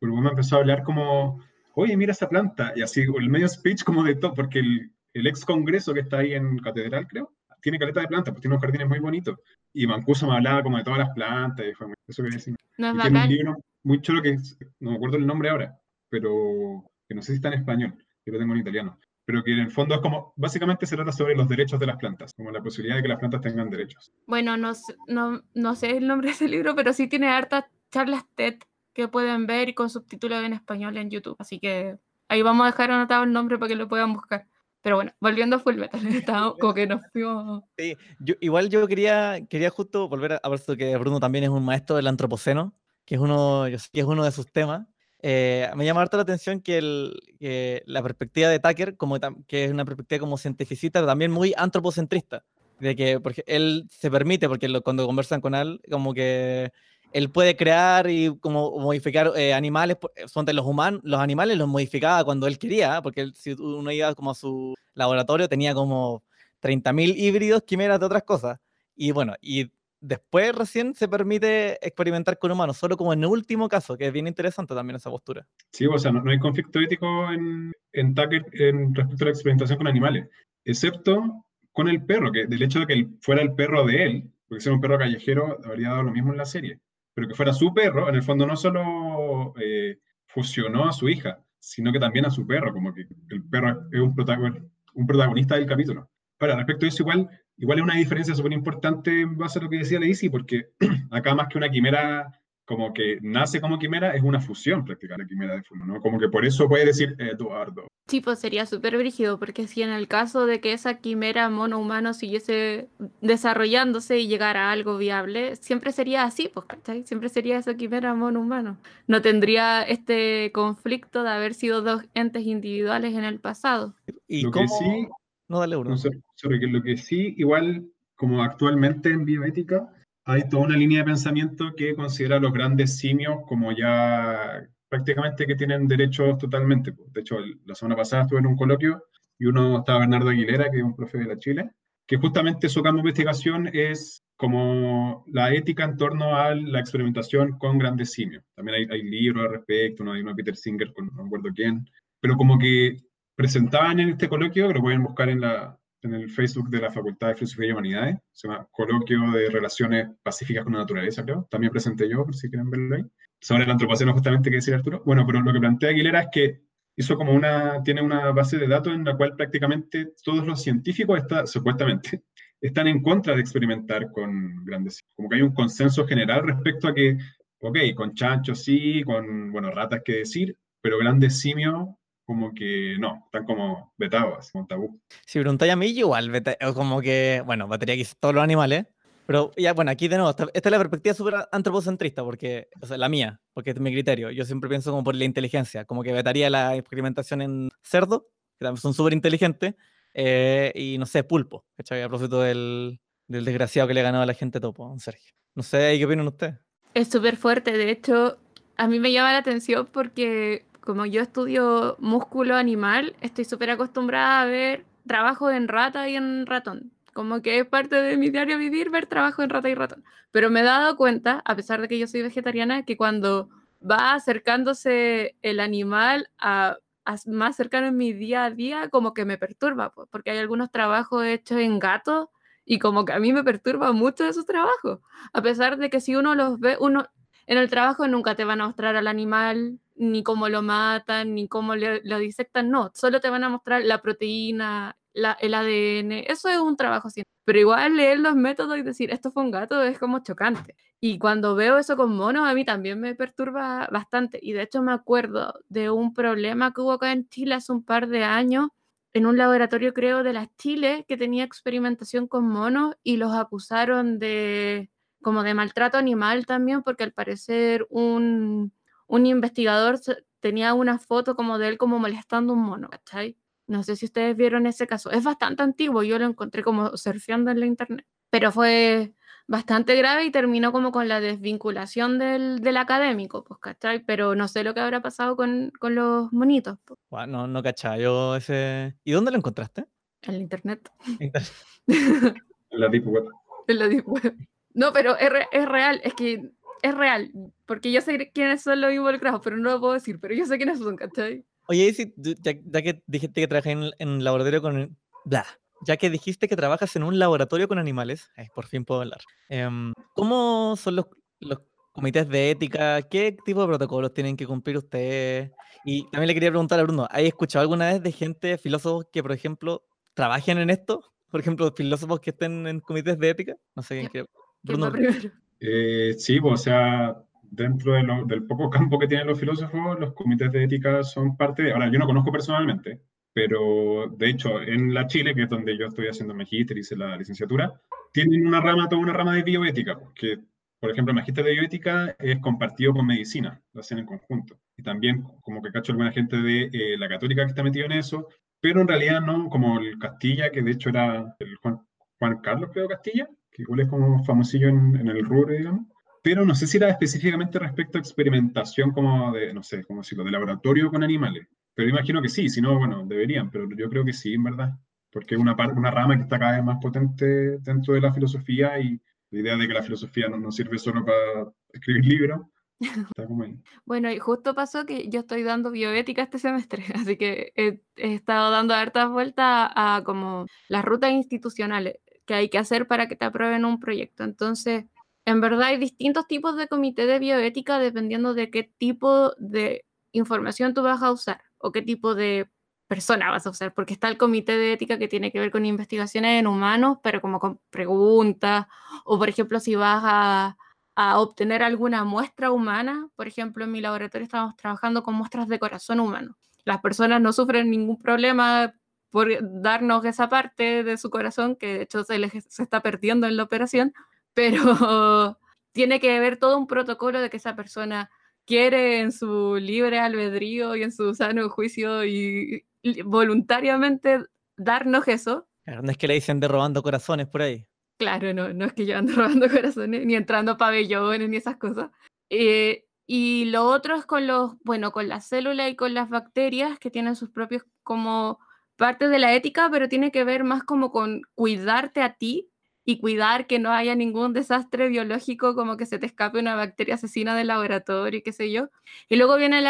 el me empezó a hablar como, oye, mira esa planta, y así, el medio speech como de todo, porque el, el ex Congreso que está ahí en Catedral, creo, tiene caleta de plantas, pues tiene unos jardines muy bonitos. Y Mancuso me hablaba como de todas las plantas, y fue muy, eso que decir. No es tiene un libro muy chulo que no me acuerdo el nombre ahora, pero que no sé si está en español, yo lo tengo en italiano. Pero que en el fondo es como, básicamente se trata sobre los derechos de las plantas, como la posibilidad de que las plantas tengan derechos. Bueno, no, sé- no, no sé el nombre de ese libro, pero sí tiene hartas charlas TED que pueden ver y con subtítulos en español en YouTube. Así que ahí vamos a dejar anotado el nombre para que lo puedan buscar. Pero bueno, volviendo a Full Metal, estábamos como que nos fuimos. Sí, yo, igual yo quería, quería justo volver a, a ver esto que Bruno también es un maestro del antropoceno, que es uno, yo sé que es uno de sus temas. Eh, me llama harto la atención que, el, que la perspectiva de Tucker, como que es una perspectiva como cientificista, pero también muy antropocentrista, de que porque él se permite, porque lo- cuando conversan con él, como que él puede crear y como modificar eh, animales, eh, ponte los humanos, los animales los modificaba cuando él quería, porque él- si uno iba como a su laboratorio tenía como 30.000 híbridos, quimeras de otras cosas. Y bueno, y después recién se permite experimentar con humanos, solo como en el último caso, que es bien interesante también esa postura. Sí, o sea, no, no hay conflicto ético en, en Tucker en respecto a la experimentación con animales, excepto con el perro, que del hecho de que fuera el perro de él, porque ser un perro callejero habría dado lo mismo en la serie, pero que fuera su perro, en el fondo no solo eh, fusionó a su hija, sino que también a su perro, como que el perro es un, protagon- un protagonista del capítulo. Ahora, respecto a eso, igual, igual es una diferencia súper importante en base a lo que decía Lacey, porque acá más que una quimera como que nace como quimera, es una fusión prácticamente la quimera de Funo, ¿no? Como que por eso puede decir Eduardo. Sí, pues sería súper brígido, porque si en el caso de que esa quimera mono-humano siguiese desarrollándose y llegara a algo viable, siempre sería así, pues, ¿cachai? Siempre sería esa quimera mono-humano. No tendría este conflicto de haber sido dos entes individuales en el pasado. Y Lo cómo... que sí, No, dale, Bruno. no sé, sorry, que lo que sí, igual como actualmente en bioética, hay toda una línea de pensamiento que considera a los grandes simios como ya prácticamente que tienen derechos totalmente. De hecho, la semana pasada estuve en un coloquio y uno estaba Bernardo Aguilera, que es un profe de la Chile, que justamente su campo de investigación es como la ética en torno a la experimentación con grandes simios. También hay, hay libros al respecto, hay uno de Peter Singer, con, no me acuerdo quién, pero como que presentaban en este coloquio, que lo pueden buscar en, la, en el Facebook de la Facultad de Filosofía y Humanidades, se llama Coloquio de Relaciones Pacíficas con la Naturaleza, creo. También presenté yo, por si quieren verlo ahí. Sobre el antropoceno, justamente, que decía Arturo. Bueno, pero lo que plantea Aguilera es que hizo como una, tiene una base de datos en la cual prácticamente todos los científicos, está, supuestamente, están en contra de experimentar con grandes. Como que hay un consenso general respecto a que, ok, con chanchos sí, con, bueno, ratas que decir, pero grandes simios como que no, están como vetados, como tabú. Si preguntáis a mí, igual, o como que, bueno, batería quizás todos los animales, pero ya, bueno, aquí de nuevo, esta, esta es la perspectiva súper antropocentrista, porque, o sea, la mía, porque es mi criterio. Yo siempre pienso como por la inteligencia, como que vetaría la experimentación en cerdo, que también son súper inteligentes, eh, y no sé, pulpo, ¿cachai? A propósito del, del desgraciado que le ha ganado a la gente topo, Sergio. No sé, ¿qué opinan ustedes? Es súper fuerte, de hecho, a mí me llama la atención porque como yo estudio músculo animal, estoy súper acostumbrada a ver trabajo en rata y en ratón. Como que es parte de mi diario vivir ver trabajo en rata y ratón. Pero me he dado cuenta, a pesar de que yo soy vegetariana, que cuando va acercándose el animal a, más cercano en mi día a día, como que me perturba, porque hay algunos trabajos hechos en gatos y como que a mí me perturba mucho esos trabajos. A pesar de que si uno los ve, uno en el trabajo nunca te van a mostrar al animal, ni cómo lo matan, ni cómo le- lo disectan, no, solo te van a mostrar la proteína, la- el ADN, eso es un trabajo así. Pero igual leer los métodos y decir, esto fue un gato, es como chocante. Y cuando veo eso con monos, a mí también me perturba bastante. Y de hecho me acuerdo de un problema que hubo acá en Chile hace un par de años, en un laboratorio creo de las Chile, que tenía experimentación con monos y los acusaron de como de maltrato animal también, porque al parecer un, un investigador tenía una foto como de él como molestando a un mono, ¿cachai? No sé si ustedes vieron ese caso. Es bastante antiguo, yo lo encontré como surfeando en la internet, pero fue bastante grave y terminó como con la desvinculación del, del académico, pues, ¿cachai? Pero no sé lo que habrá pasado con, con los monitos. pues. No, no cachaba yo ese... ¿Y dónde lo encontraste? En la internet. En la deep web. en la deep web. No, pero es, re- es real, es que es real, porque yo sé quiénes son los involucrados, pero no lo puedo decir, pero yo sé quiénes son, ¿cachai? Oye, tú- ya, ya que dijiste que trabajas en, en laboratorio con... bla, ya que dijiste que trabajas en un laboratorio con animales, ay, por fin puedo hablar. em, ¿Cómo son los, los comités de ética? ¿Qué tipo de protocolos tienen que cumplir ustedes? Y también le quería preguntar a Bruno, ¿hay escuchado alguna vez de gente, filósofos que, por ejemplo, trabajen en esto? Por ejemplo, filósofos que estén en comités de ética. No sé quién quiere. ¿Quién Bruno, primero? Eh, sí, pues, o sea, dentro de lo- del poco campo que tienen los filósofos, los comités de ética son parte de... Ahora, yo no conozco personalmente, pero de hecho, en la Chile, que es donde yo estoy haciendo magíster y hice la licenciatura, tienen una rama, toda una rama de bioética, que, por ejemplo, el magíster de bioética es compartido con medicina, lo hacen en conjunto. Y también, como que cacho alguna gente de eh, la católica que está metido en eso, pero en realidad no, como el Castilla, que de hecho era el Juan, Juan Carlos, creo, Castilla, que igual es como famosillo en, en el rubro, digamos. Pero no sé si era específicamente respecto a experimentación como de, no sé, como decirlo, de laboratorio con animales. Pero imagino que sí, si no, bueno, deberían, pero yo creo que sí, en verdad. Porque es una, una rama que está cada vez más potente dentro de la filosofía y la idea de que la filosofía no, no sirve solo para escribir libros. Bueno, y justo pasó que yo estoy dando bioética este semestre, así que he, he estado dando hartas vueltas a, a como las rutas institucionales que hay que hacer para que te aprueben un proyecto. Entonces, en verdad hay distintos tipos de comité de bioética dependiendo de qué tipo de información tú vas a usar o qué tipo de persona vas a usar, porque está el comité de ética que tiene que ver con investigaciones en humanos, pero como con preguntas, o por ejemplo, si vas a, a obtener alguna muestra humana, por ejemplo, en mi laboratorio estamos trabajando con muestras de corazón humano. Las personas no sufren ningún problema por darnos esa parte de su corazón, que de hecho se, les, se está perdiendo en la operación, pero tiene que haber todo un protocolo de que esa persona quiere en su libre albedrío y en su sano juicio y, y voluntariamente darnos eso. Claro, no es que le dicen de robando corazones por ahí. Claro, no, no es que yo ando robando corazones, ni entrando a pabellones, ni esas cosas. Eh, y lo otro es con los, bueno, con las células y con las bacterias que tienen sus propios como parte de la ética, pero tiene que ver más como con cuidarte a ti y cuidar que no haya ningún desastre biológico, como que se te escape una bacteria asesina del laboratorio y qué sé yo. Y luego viene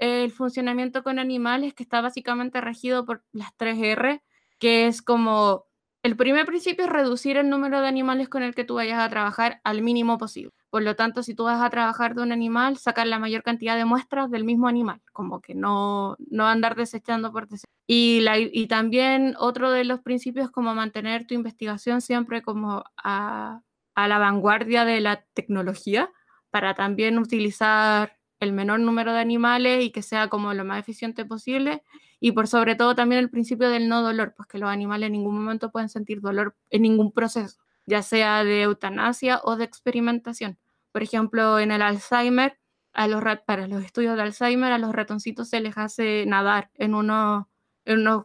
el funcionamiento con animales, que está básicamente regido por las 3 R, que es como el primer principio es reducir el número de animales con el que tú vayas a trabajar al mínimo posible. Por lo tanto, si tú vas a trabajar de un animal, sacar la mayor cantidad de muestras del mismo animal, como que no, no andar desechando por desechar. Y, también otro de los principios como mantener tu investigación siempre como a, a la vanguardia de la tecnología para también utilizar el menor número de animales y que sea como lo más eficiente posible y por sobre todo también el principio del no dolor, pues que los animales en ningún momento pueden sentir dolor en ningún proceso, ya sea de eutanasia o de experimentación. Por ejemplo, en el Alzheimer, a los para los estudios de Alzheimer, a los ratoncitos se les hace nadar en unos, en unos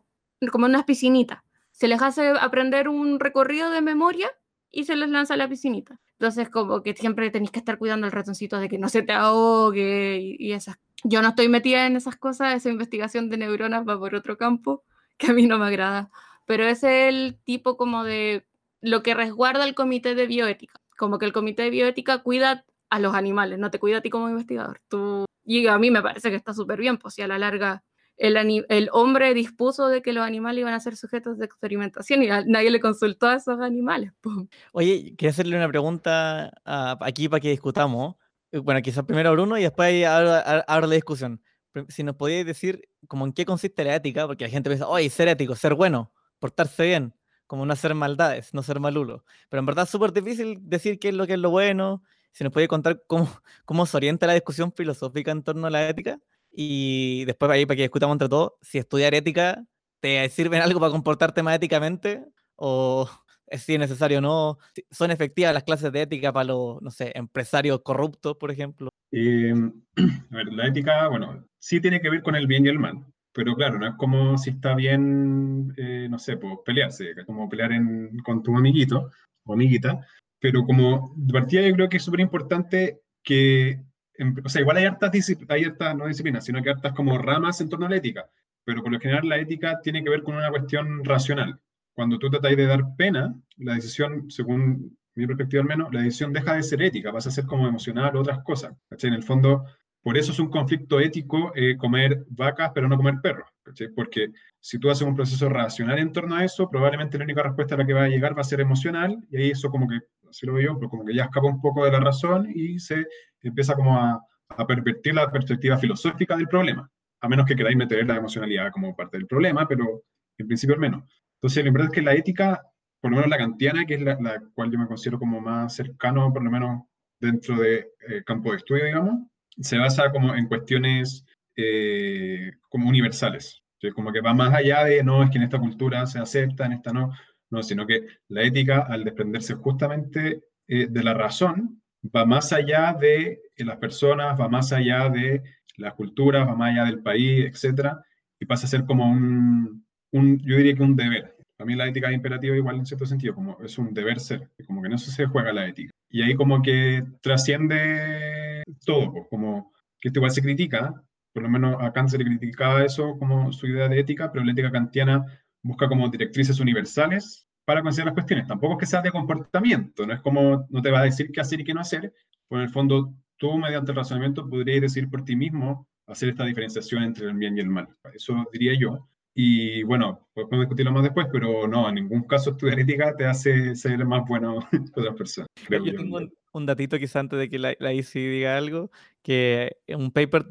como unas piscinitas. Se les hace aprender un recorrido de memoria y se les lanza a la piscinita. Entonces, como que siempre tenéis que estar cuidando al ratoncito de que no se te ahogue y, y esas yo no estoy metida en esas cosas, esa investigación de neuronas va por otro campo que a mí no me agrada, pero es el tipo como de lo que resguarda el comité de bioética, como que el comité de bioética cuida a los animales, no te cuida a ti como investigador. Tú, y a mí me parece que está súper bien, pues si a la larga el, hombre dispuso de que los animales iban a ser sujetos de experimentación y a- nadie le consultó a esos animales. pues. Oye, quería hacerle una pregunta aquí para que discutamos. Eh, Bueno, quizás primero Bruno y después ahí abro, a- abro la discusión. Si nos podíais decir como en qué consiste la ética, porque la gente piensa, oye, ser ético, ser bueno, portarse bien, como no hacer maldades, no ser malulo. Pero en verdad es súper difícil decir qué es lo que es lo bueno. Si nos podíais contar cómo, cómo se orienta la discusión filosófica en torno a la ética. Y después ahí para que discutamos entre todos, si estudiar ética te sirve en algo para comportarte más éticamente o si es necesario o no. ¿Son efectivas las clases de ética para los, no sé, empresarios corruptos, por ejemplo? Eh, a ver, la ética, bueno, sí tiene que ver con el bien y el mal, pero claro, no es como si está bien, eh, no sé, pues pelearse, como pelear en- con tu amiguito o amiguita, pero como de partida yo creo que es súper importante que, em, o sea, igual hay hartas, hay hartas, no disciplinas, sino que hartas como ramas en torno a la ética, pero por lo general la ética tiene que ver con una cuestión racional, cuando tú tratas de dar pena, la decisión, según mi perspectiva al menos, la decisión deja de ser ética, pasa a ser como emocional o otras cosas. En el fondo, por eso es un conflicto ético eh, comer vacas pero no comer perros. Porque si tú haces un proceso racional en torno a eso, probablemente la única respuesta a la que va a llegar va a ser emocional y ahí eso como que, así lo veo yo, pero como que ya escapa un poco de la razón y se empieza como a, a pervertir la perspectiva filosófica del problema. A menos que queráis meter la emocionalidad como parte del problema, pero en principio al menos. Entonces, la verdad es que la ética, por lo menos la kantiana, que es la, la cual yo me considero como más cercano, por lo menos dentro del de, eh, campo de estudio, digamos, se basa como en cuestiones eh, como universales. Como que va más allá de, no, es que en esta cultura se acepta, en esta no, no, sino que la ética, al desprenderse justamente eh, de la razón, va más allá de las personas, va más allá de las culturas, va más allá del país, etc. Y pasa a ser como un, un, yo diría que un deber. Mí la ética es imperativa igual en cierto sentido, como es un deber ser, como que no se juega la ética. Y ahí como que trasciende todo, pues, como que esto igual se critica, por lo menos a Kant se le criticaba eso como su idea de ética, pero la ética kantiana busca como directrices universales para considerar las cuestiones. Tampoco es que sea de comportamiento, no es como, no te va a decir qué hacer y qué no hacer, pues en el fondo tú mediante el razonamiento podrías decir por ti mismo hacer esta diferenciación entre el bien y el mal. Eso diría yo. Y bueno, podemos discutirlo más después, pero no, en ningún caso estudiar ética te hace ser más bueno que otras personas. yo, tengo un, datito quizá antes de que la, la ICI diga algo, que un paper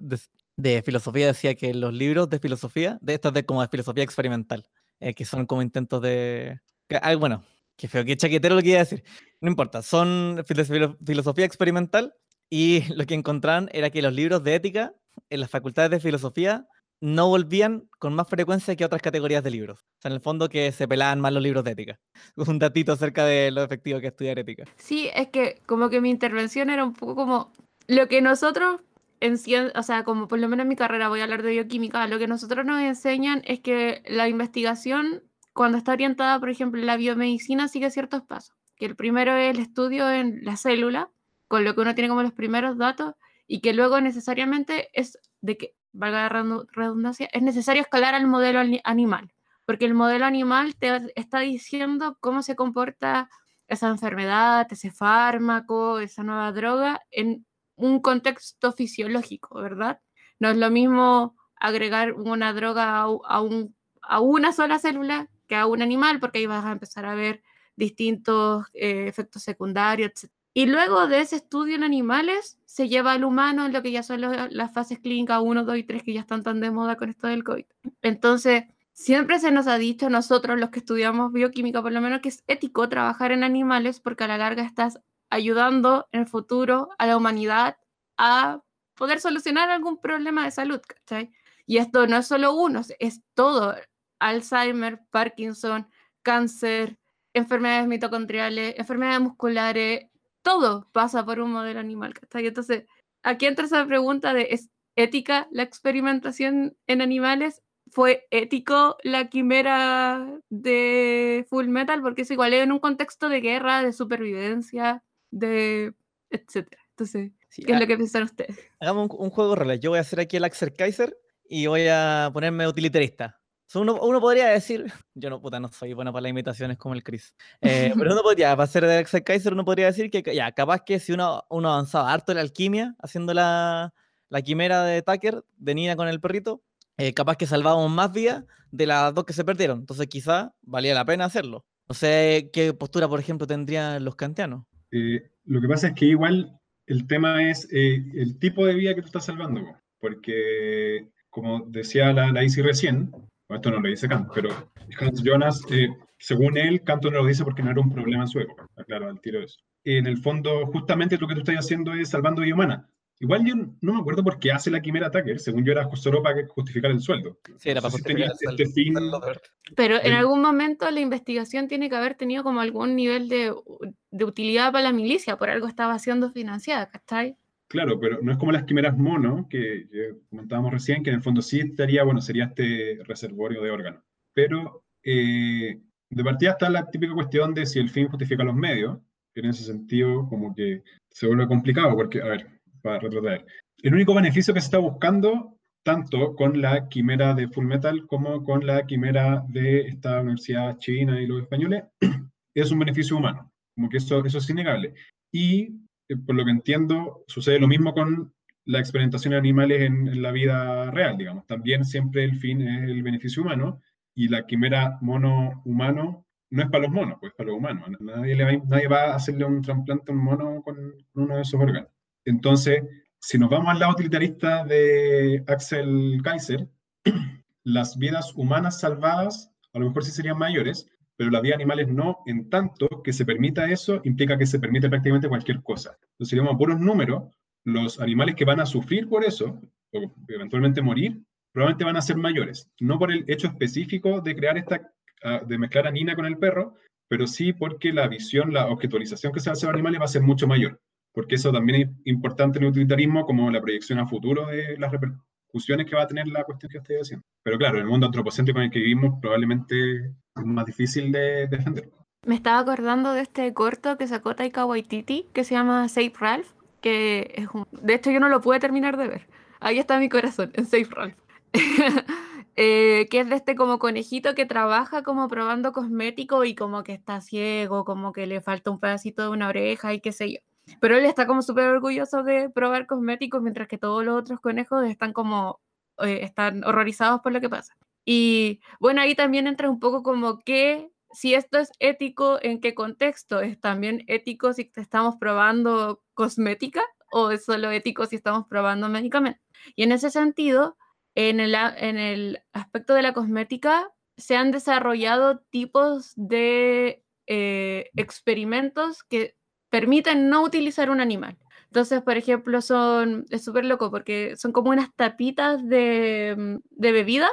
de, filosofía decía que los libros de filosofía, de estas de como de filosofía experimental, eh, que son como intentos de... ay, bueno, qué feo, qué chaquetero lo que iba a decir. No importa, son filosofía experimental y lo que encontraron era que los libros de ética en las facultades de filosofía no volvían con más frecuencia que otras categorías de libros. O sea, en el fondo que se pelaban más los libros de ética. Un datito acerca de lo efectivo que es estudiar ética. Sí, es que como que mi intervención era un poco como lo que nosotros en o sea, como por lo menos en mi carrera voy a hablar de bioquímica, lo que nosotros nos enseñan es que la investigación, cuando está orientada, por ejemplo, la biomedicina, sigue ciertos pasos. Que el primero es el estudio en la célula, con lo que uno tiene como los primeros datos, y que luego necesariamente es de que valga la redundancia, es necesario escalar al modelo animal, porque el modelo animal te está diciendo cómo se comporta esa enfermedad, ese fármaco, esa nueva droga en un contexto fisiológico, ¿verdad? No es lo mismo agregar una droga a, un, a una sola célula que a un animal, porque ahí vas a empezar a ver distintos eh, efectos secundarios, etc. Y luego de ese estudio en animales, se lleva al humano en lo que ya son las fases clínicas 1, 2 y 3 que ya están tan de moda con esto del COVID. Entonces, siempre se nos ha dicho a nosotros, los que estudiamos bioquímica, por lo menos, que es ético trabajar en animales porque a la larga estás ayudando en el futuro a la humanidad a poder solucionar algún problema de salud, ¿cachai? Y esto no es solo uno, es todo. Alzheimer, Parkinson, cáncer, enfermedades mitocondriales, enfermedades musculares, todo pasa por un modelo animal, ¿cachai? Entonces, aquí entra esa pregunta de, ¿es ética la experimentación en animales? ¿Fue ético la quimera de Full Metal? Porque es igual en un contexto de guerra, de supervivencia, de etcétera. Entonces, ¿qué es ah lo que piensan ustedes? Hagamos un, juego real. Yo voy a hacer aquí el Axel Kaiser y voy a ponerme utilitarista uno, podría decir, yo no, puta, no soy buena para las imitaciones como el Chris, eh, pero uno podría, para ser de Axel Kaiser, uno podría decir que ya, capaz que si uno, uno avanzaba harto en la alquimia, haciendo la, la quimera de Tucker, de Nina con el perrito, eh, capaz que salvábamos más vidas de las dos que se perdieron. Entonces quizá valía la pena hacerlo. No sé qué postura, por ejemplo, tendrían los kantianos. Eh, lo que pasa es que igual el tema es el tipo de vida que tú estás salvando, porque como decía la, la Isi recién, esto no lo dice Kant, pero Hans Jonas, eh, según él, Kant no lo dice porque no era un problema en su época. Claro, al tiro de eso. En el fondo, justamente lo que tú estás haciendo es salvando vida humana. Igual yo no me acuerdo por qué hace la quimera Tucker, según yo era solo para justificar el sueldo. Sí, era para justificar el este sueldo. Pero en algún momento la investigación tiene que haber tenido como algún nivel de, de utilidad para la milicia, por algo estaba siendo financiada, ¿cachai? Claro, pero no es como las quimeras mono, que, comentábamos recién, que en el fondo sí estaría, bueno, sería este reservorio de órganos. Pero eh, de partida está la típica cuestión de si el fin justifica los medios, que en ese sentido como que se vuelve complicado, porque, a ver, para retratar, el único beneficio que se está buscando tanto con la quimera de Full Metal como con la quimera de esta universidad china y los españoles, es un beneficio humano, como que eso, eso es innegable. Y por lo que entiendo, sucede lo mismo con la experimentación de animales en, la vida real, digamos. También siempre el fin es el beneficio humano y la quimera mono-humano no es para los monos, pues para los humanos. Nadie, le va, nadie va a hacerle un trasplante a un mono con uno de esos órganos. Entonces, si nos vamos al lado utilitarista de Axel Kaiser, las vidas humanas salvadas a lo mejor sí serían mayores, pero las vidas animales no, en tanto que se permita eso, implica que se permite prácticamente cualquier cosa. Entonces, a puros números, los animales que van a sufrir por eso, o eventualmente morir, probablemente van a ser mayores. No por el hecho específico de crear esta, ah, de mezclar a Nina con el perro, pero sí porque la visión, la objetualización que se hace a los animales va a ser mucho mayor porque eso también es importante en el utilitarismo como la proyección a futuro de las repercusiones que va a tener la cuestión que estoy haciendo. Pero claro, en el mundo antropocéntrico en el que vivimos probablemente es más difícil de defender. Me estaba acordando de este corto que sacó Taika Waititi, que se llama Save Ralph, que es un... de hecho yo no lo pude terminar de ver. Ahí está mi corazón, en Save Ralph. Eh, que es de este como conejito que trabaja como probando cosmético y como que está ciego, como que le falta un pedacito de una oreja y qué sé yo. Pero él está como súper orgulloso de probar cosméticos, mientras que todos los otros conejos están como, eh, están horrorizados por lo que pasa. Y bueno, ahí también entra un poco como que si esto es ético, ¿en qué contexto? ¿Es también ético si estamos probando cosmética o es solo ético si estamos probando medicamentos? Y en ese sentido, en el, en el aspecto de la cosmética, se han desarrollado tipos de eh, experimentos que permiten no utilizar un animal. Entonces, por ejemplo, son, es súper loco porque son como unas tapitas de, mm, de, bebida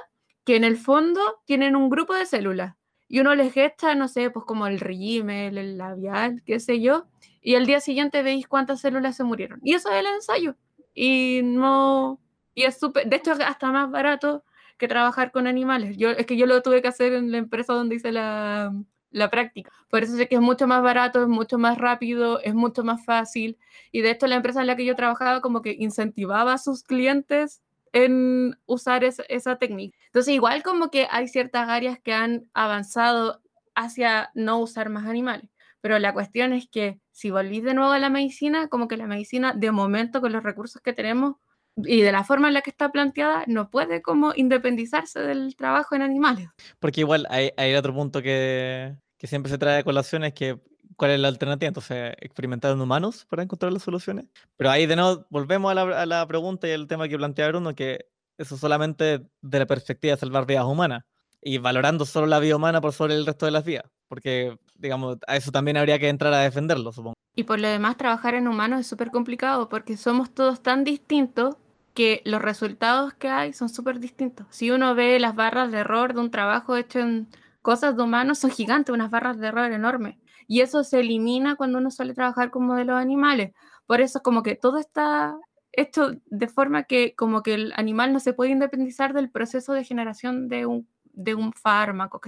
que en el fondo tienen un grupo de células y uno les gesta, no sé, pues como el rímel, el labial, qué sé yo, y al día siguiente veis cuántas células se murieron. Y eso es el ensayo. Y no, y es súper, de hecho es hasta más barato que trabajar con animales. Yo, es que yo lo tuve que hacer en la empresa donde hice la, la práctica. Por eso sé que es mucho más barato, es mucho más rápido, es mucho más fácil. Y de hecho la empresa en la que yo trabajaba como que incentivaba a sus clientes en usar esa técnica. Entonces igual como que hay ciertas áreas que han avanzado hacia no usar más animales. Pero la cuestión es que si volvís de nuevo a la medicina, como que la medicina de momento con los recursos que tenemos y de la forma en la que está planteada, no puede como independizarse del trabajo en animales. Porque igual hay, hay otro punto que, que siempre se trae a colación es que cuál es la alternativa, entonces experimentar en humanos para encontrar las soluciones. Pero ahí de nuevo volvemos a la, a la pregunta y el tema que plantea Bruno, que eso solamente de la perspectiva de salvar vidas humanas y valorando solo la vida humana por sobre el resto de las vidas, porque digamos, a eso también habría que entrar a defenderlo, supongo. Y por lo demás, trabajar en humanos es súper complicado porque somos todos tan distintos que los resultados que hay son súper distintos. Si uno ve las barras de error de un trabajo hecho en cosas de humanos, son gigantes, unas barras de error enormes. Y eso se elimina cuando uno suele trabajar con modelos animales. Por eso como que todo está hecho de forma que como que el animal no se puede independizar del proceso de generación de un, de un fármaco.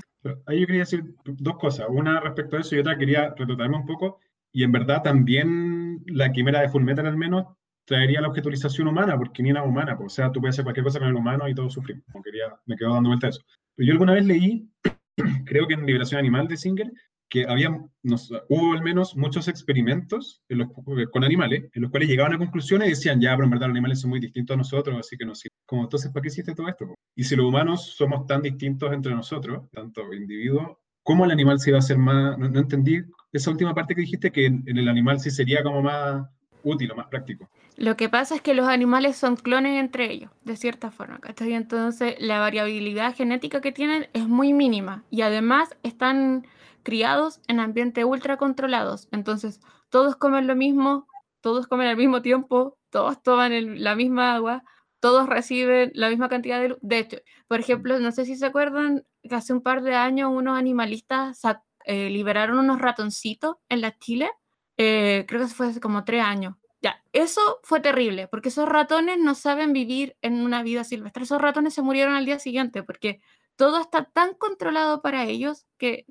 Ahí yo quería decir dos cosas. Una respecto a eso y otra quería retratarme un poco. Y en verdad también la quimera de Fullmetal al menos traería la objetualización humana, porque ni una humana, pues, o sea, tú puedes hacer cualquier cosa con el humano y todos sufrimos. quería, me quedo dando vuelta a eso. Pero yo alguna vez leí, creo que en Liberación Animal de Singer, que había, hubo al menos muchos experimentos con animales, en los cuales llegaban a conclusiones y decían, ya, pero en verdad los animales son muy distintos a nosotros, así que no sirve. Como entonces, ¿para qué hiciste todo esto? Y si los humanos somos tan distintos entre nosotros, tanto individuos, ¿cómo el animal se iba a hacer más? No, no entendí esa última parte que dijiste, que en, en el animal sí sería como más útil o más práctico. Lo que pasa es que los animales son clones entre ellos, de cierta forma, ¿cachai? Entonces la variabilidad genética que tienen es muy mínima y además están criados en ambientes ultra controlados. Entonces todos comen lo mismo, todos comen al mismo tiempo, todos toman la misma agua, todos reciben la misma cantidad de luz. De hecho, por ejemplo, no sé si se acuerdan que hace un par de años unos animalistas eh, liberaron unos ratoncitos en la Chile eh, creo que fue hace como tres años. Ya, eso fue terrible, porque esos ratones no saben vivir en una vida silvestre. Esos ratones se murieron al día siguiente, porque todo está tan controlado para ellos que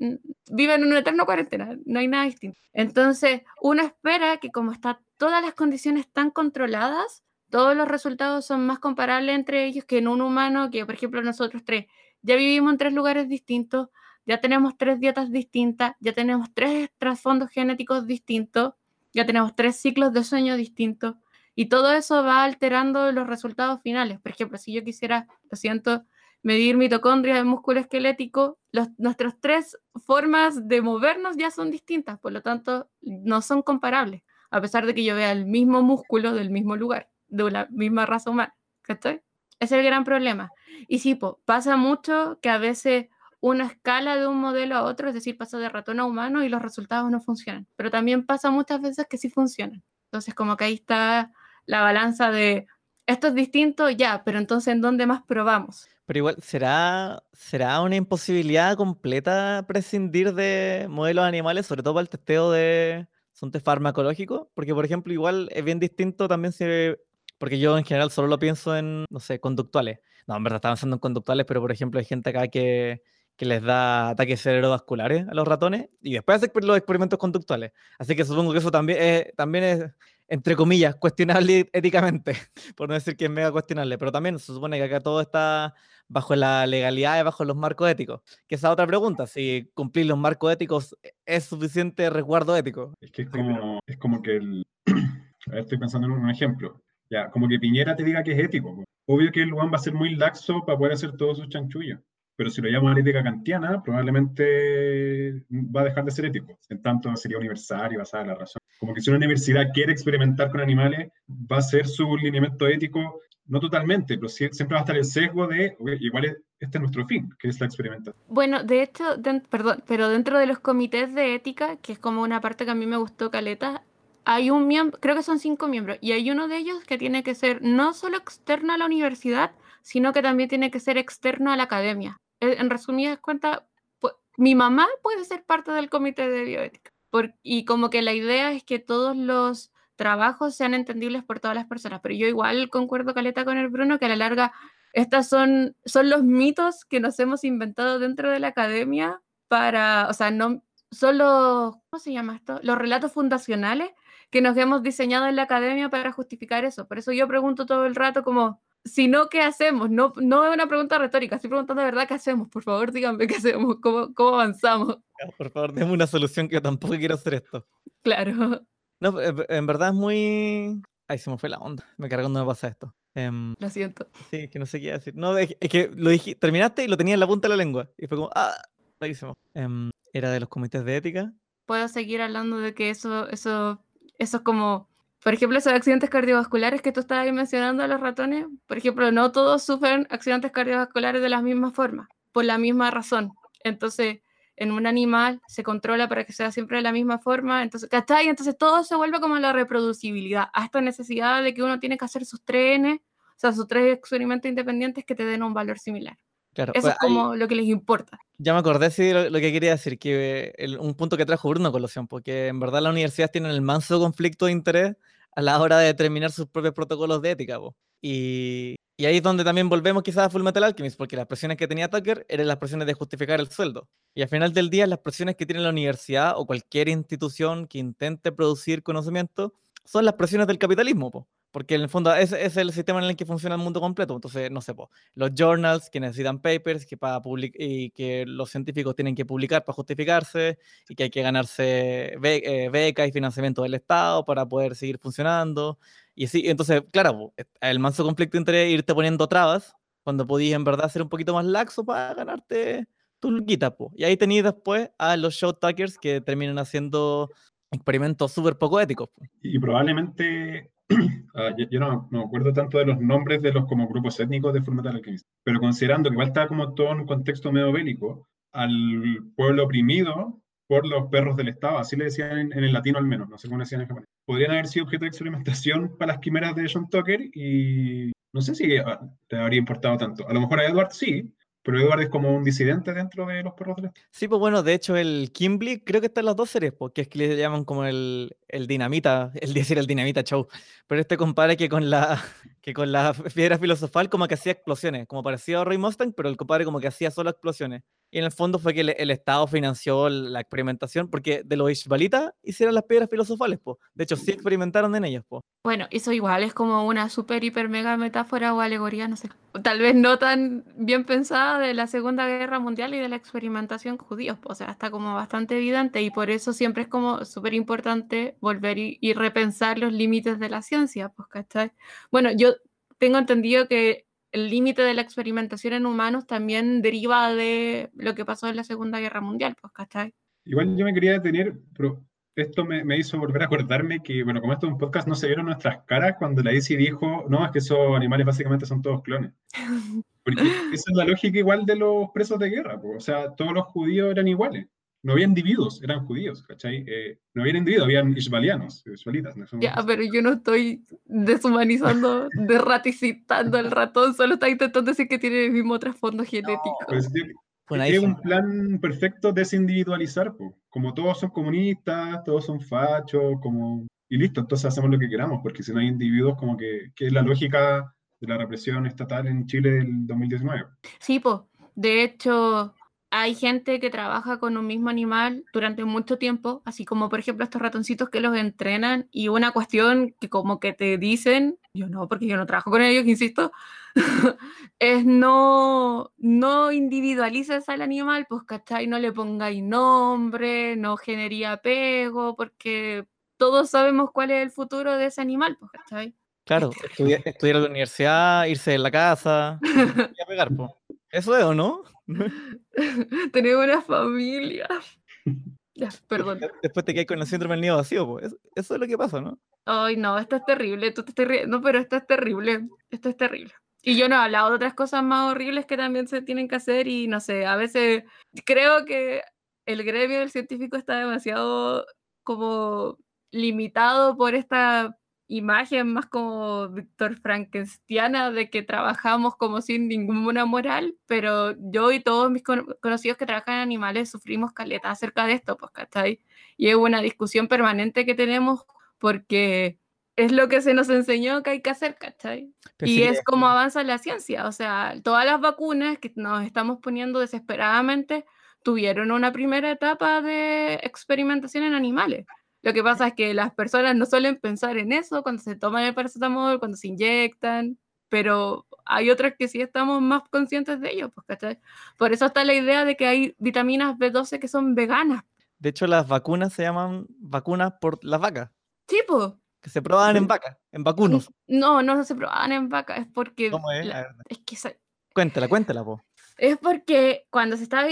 viven en una eterna cuarentena, no hay nada distinto. Entonces, uno espera que como están todas las condiciones tan controladas, todos los resultados son más comparables entre ellos que en un humano, que por ejemplo nosotros tres. Ya vivimos en tres lugares distintos, ya tenemos tres dietas distintas, ya tenemos tres trasfondos genéticos distintos, ya tenemos tres ciclos de sueño distintos. Y todo eso va alterando los resultados finales. Por ejemplo, si yo quisiera, lo siento, medir mitocondrias de músculo esquelético, los, nuestras tres formas de movernos ya son distintas, por lo tanto, no son comparables, a pesar de que yo vea el mismo músculo del mismo lugar, de la misma raza humana. ¿Cachai? Es el gran problema. Y sí, pasa mucho que a veces una escala de un modelo a otro, es decir, pasa de ratón a humano y los resultados no funcionan. Pero también pasa muchas veces que sí funcionan. Entonces, como que ahí está la balanza de esto es distinto, ya, pero entonces ¿en dónde más probamos? Pero igual, ¿será, ¿será una imposibilidad completa prescindir de modelos animales, sobre todo para el testeo de son test farmacológicos? Porque, por ejemplo, igual es bien distinto también si... Porque yo en general solo lo pienso en, no sé, conductuales. No, en verdad estaba pensando en conductuales, pero por ejemplo hay gente acá que, que les da ataques cerebrovasculares a los ratones y después hace los experimentos conductuales. Así que supongo que eso también es, también es entre comillas, cuestionable éticamente, por no decir que es mega cuestionable, pero también se supone que acá todo está bajo la legalidad y bajo los marcos éticos. Que esa otra pregunta, si cumplir los marcos éticos es suficiente resguardo ético. Es que es como, es como que el... A ver, estoy pensando en un ejemplo. Ya, como que Piñera te diga que es ético. Obvio que el Juan va a ser muy laxo para poder hacer todos sus chanchullos pero si lo llamo ética kantiana, probablemente va a dejar de ser ético. En tanto, sería universal y basada en la razón. Como que si una universidad quiere experimentar con animales, va a ser su lineamiento ético, no totalmente, pero siempre va a estar el sesgo de, igual este es nuestro fin, que es la experimentación. Bueno, de hecho, perdón, pero dentro de los comités de ética, que es como una parte que a mí me gustó, Caleta, hay un miembro, creo que son cinco miembros, y hay uno de ellos que tiene que ser no solo externo a la universidad, sino que también tiene que ser externo a la academia. Eh, en resumidas cuentas, mi mamá puede ser parte del comité de bioética. y como que la idea es que todos los trabajos sean entendibles por todas las personas. Pero yo igual concuerdo, Caleta, con el Bruno, que a la larga estos son, son los mitos que nos hemos inventado dentro de la academia para, o sea, no son los, ¿cómo se llama esto? Los relatos fundacionales que nos hemos diseñado en la academia para justificar eso. Por eso yo pregunto todo el rato como, si no, ¿qué hacemos? No, no es una pregunta retórica, estoy preguntando de verdad qué hacemos. Por favor, díganme qué hacemos, cómo, cómo avanzamos. Por favor, denme una solución que yo tampoco quiero hacer esto. Claro. No, eh, en verdad es muy... Ay, se me fue la onda. Me cargó cuando me pasa esto. Em, lo siento. Sí, que no sé qué decir. No, es, que lo dije, terminaste y lo tenía en la punta de la lengua. Y fue como, ah, rarísimo. Em, era de los comités de ética. Puedo seguir hablando de que eso, eso, eso es como por ejemplo, esos accidentes cardiovasculares que tú estabas mencionando a los ratones, por ejemplo, no todos sufren accidentes cardiovasculares de la misma forma, por la misma razón. Entonces, en un animal se controla para que sea siempre de la misma forma, entonces, ¿cachai? Entonces todo se vuelve como la reproducibilidad, hasta necesidad de que uno tiene que hacer sus tres o sea, sus tres experimentos independientes que te den un valor similar. Claro, Eso pues, es como lo que les importa. Ya me acordé sí, lo, lo que quería decir, que un punto que trajo Bruno a colación, porque en verdad las universidades tienen el manso conflicto de interés a la hora de determinar sus propios protocolos de ética. Y, y, ahí es donde también volvemos quizás a Full Metal Alchemist, porque las presiones que tenía Tucker eran las presiones de justificar el sueldo. Y al final del día, las presiones que tiene la universidad o cualquier institución que intente producir conocimiento son las presiones del capitalismo. Po. Porque en el fondo ese, es el sistema en el que funciona el mundo completo. Entonces, no sé, los journals que necesitan papers que para y que los científicos tienen que publicar para justificarse y que hay que ganarse eh, becas y financiamiento del Estado para poder seguir funcionando. Y así, entonces, claro, el manso conflicto entre irte poniendo trabas cuando podías en verdad ser un poquito más laxo para ganarte tu luquita. Y ahí tenéis después a los show que terminan haciendo experimentos súper poco éticos. Y probablemente Ah, yo, no, me acuerdo tanto de los nombres de los como grupos étnicos de Fullmetal Alchemist, pero considerando que igual estaba como todo en un contexto medio bélico, al pueblo oprimido por los perros del Estado, así le decían en, el latino al menos, no sé cómo decían en japonés, podrían haber sido objeto de experimentación para las quimeras de John Tucker y no sé si te habría importado tanto. A lo mejor a Edward sí, pero Edward es como un disidente dentro de los perros. Sí, pues bueno, de hecho el Kimberly creo que está en las dos series, porque es que le llaman como el, el dinamita, el decir el dinamita show. Pero este compadre que con la que con la piedra filosofal como que hacía explosiones, como parecía a Roy Mustang, pero el compadre como que hacía solo explosiones. Y en el fondo fue que el, el Estado financió la experimentación, porque de los Ishbalitas hicieron las piedras filosofales, pues. De hecho, sí experimentaron en ellas, pues. Bueno, eso igual es como una super, hiper, mega metáfora o alegoría, no sé. Tal vez no tan bien pensada de la Segunda Guerra Mundial y de la experimentación judíos. O sea, está como bastante evidente y por eso siempre es como súper importante volver y, y repensar los límites de la ciencia, pues, ¿cachai? Bueno, yo tengo entendido que el límite de la experimentación en humanos también deriva de lo que pasó en la Segunda Guerra Mundial, pues, ¿cachai? Igual yo me quería detener, pero esto me, me, hizo volver a acordarme que, bueno, como esto es un podcast, no se vieron nuestras caras cuando la ICI dijo, no, es que esos animales básicamente son todos clones. Porque esa es la lógica igual de los presos de guerra, pues, o sea, todos los judíos eran iguales. No había individuos, eran judíos, ¿cachai? Eh, no había individuos, habían isbalianos, isbalitas. No ya, pero yo no estoy deshumanizando, derraticitando al ratón, solo está intentando decir que tiene el mismo trasfondo genético. No, pues, es un plan perfecto desindividualizar, pues. como todos son comunistas, todos son fachos, como... y listo, entonces hacemos lo que queramos, porque si no hay individuos, como que, que es la lógica de la represión estatal en Chile del 2019. Sí, pues, de hecho, hay gente que trabaja con un mismo animal durante mucho tiempo, así como por ejemplo estos ratoncitos que los entrenan y una cuestión que como que te dicen, yo no, porque yo no trabajo con ellos, insisto, es no, no individualices al animal, pues, ¿cachai? No le pongáis nombre, no genería apego, porque todos sabemos cuál es el futuro de ese animal, pues, ¿cachai? Claro, estudiar, estudiar en la universidad, irse de la casa, y a pegar, pues. ¿Eso es o no? Tenemos una familia. Ya, perdón. Después te quedas con el síndrome del nido vacío, pues. Eso es lo que pasa, ¿no? Ay, no, esto es terrible. Tú te estás riendo, pero esto es terrible. Esto es terrible. Y yo no he hablado de otras cosas más horribles que también se tienen que hacer y no sé, a veces creo que el gremio del científico está demasiado como limitado por esta imagen más como Víctor Frankensteina de que trabajamos como sin ninguna moral, pero yo y todos mis conocidos que trabajan en animales sufrimos caleta acerca de esto, pues, ¿cachai? Y es una discusión permanente que tenemos porque es lo que se nos enseñó que hay que hacer, ¿cachai? Pues y sí, es como avanza la ciencia, o sea, todas las vacunas que nos estamos poniendo desesperadamente tuvieron una primera etapa de experimentación en animales. Lo que pasa es que las personas no suelen pensar en eso cuando se toman el paracetamol, cuando se inyectan, pero hay otras que sí estamos más conscientes de ello, pues, ¿cachai? Por eso está la idea de que hay vitaminas B12 que son veganas. De hecho, las vacunas se llaman vacunas por las vacas. Sí, pues. Que se probaban en vacas, en vacunos. No, no se probaban en vacas, es porque... ¿Cómo es? La, es que... Se... Cuéntala, cuéntala, po. Es porque cuando se estaba,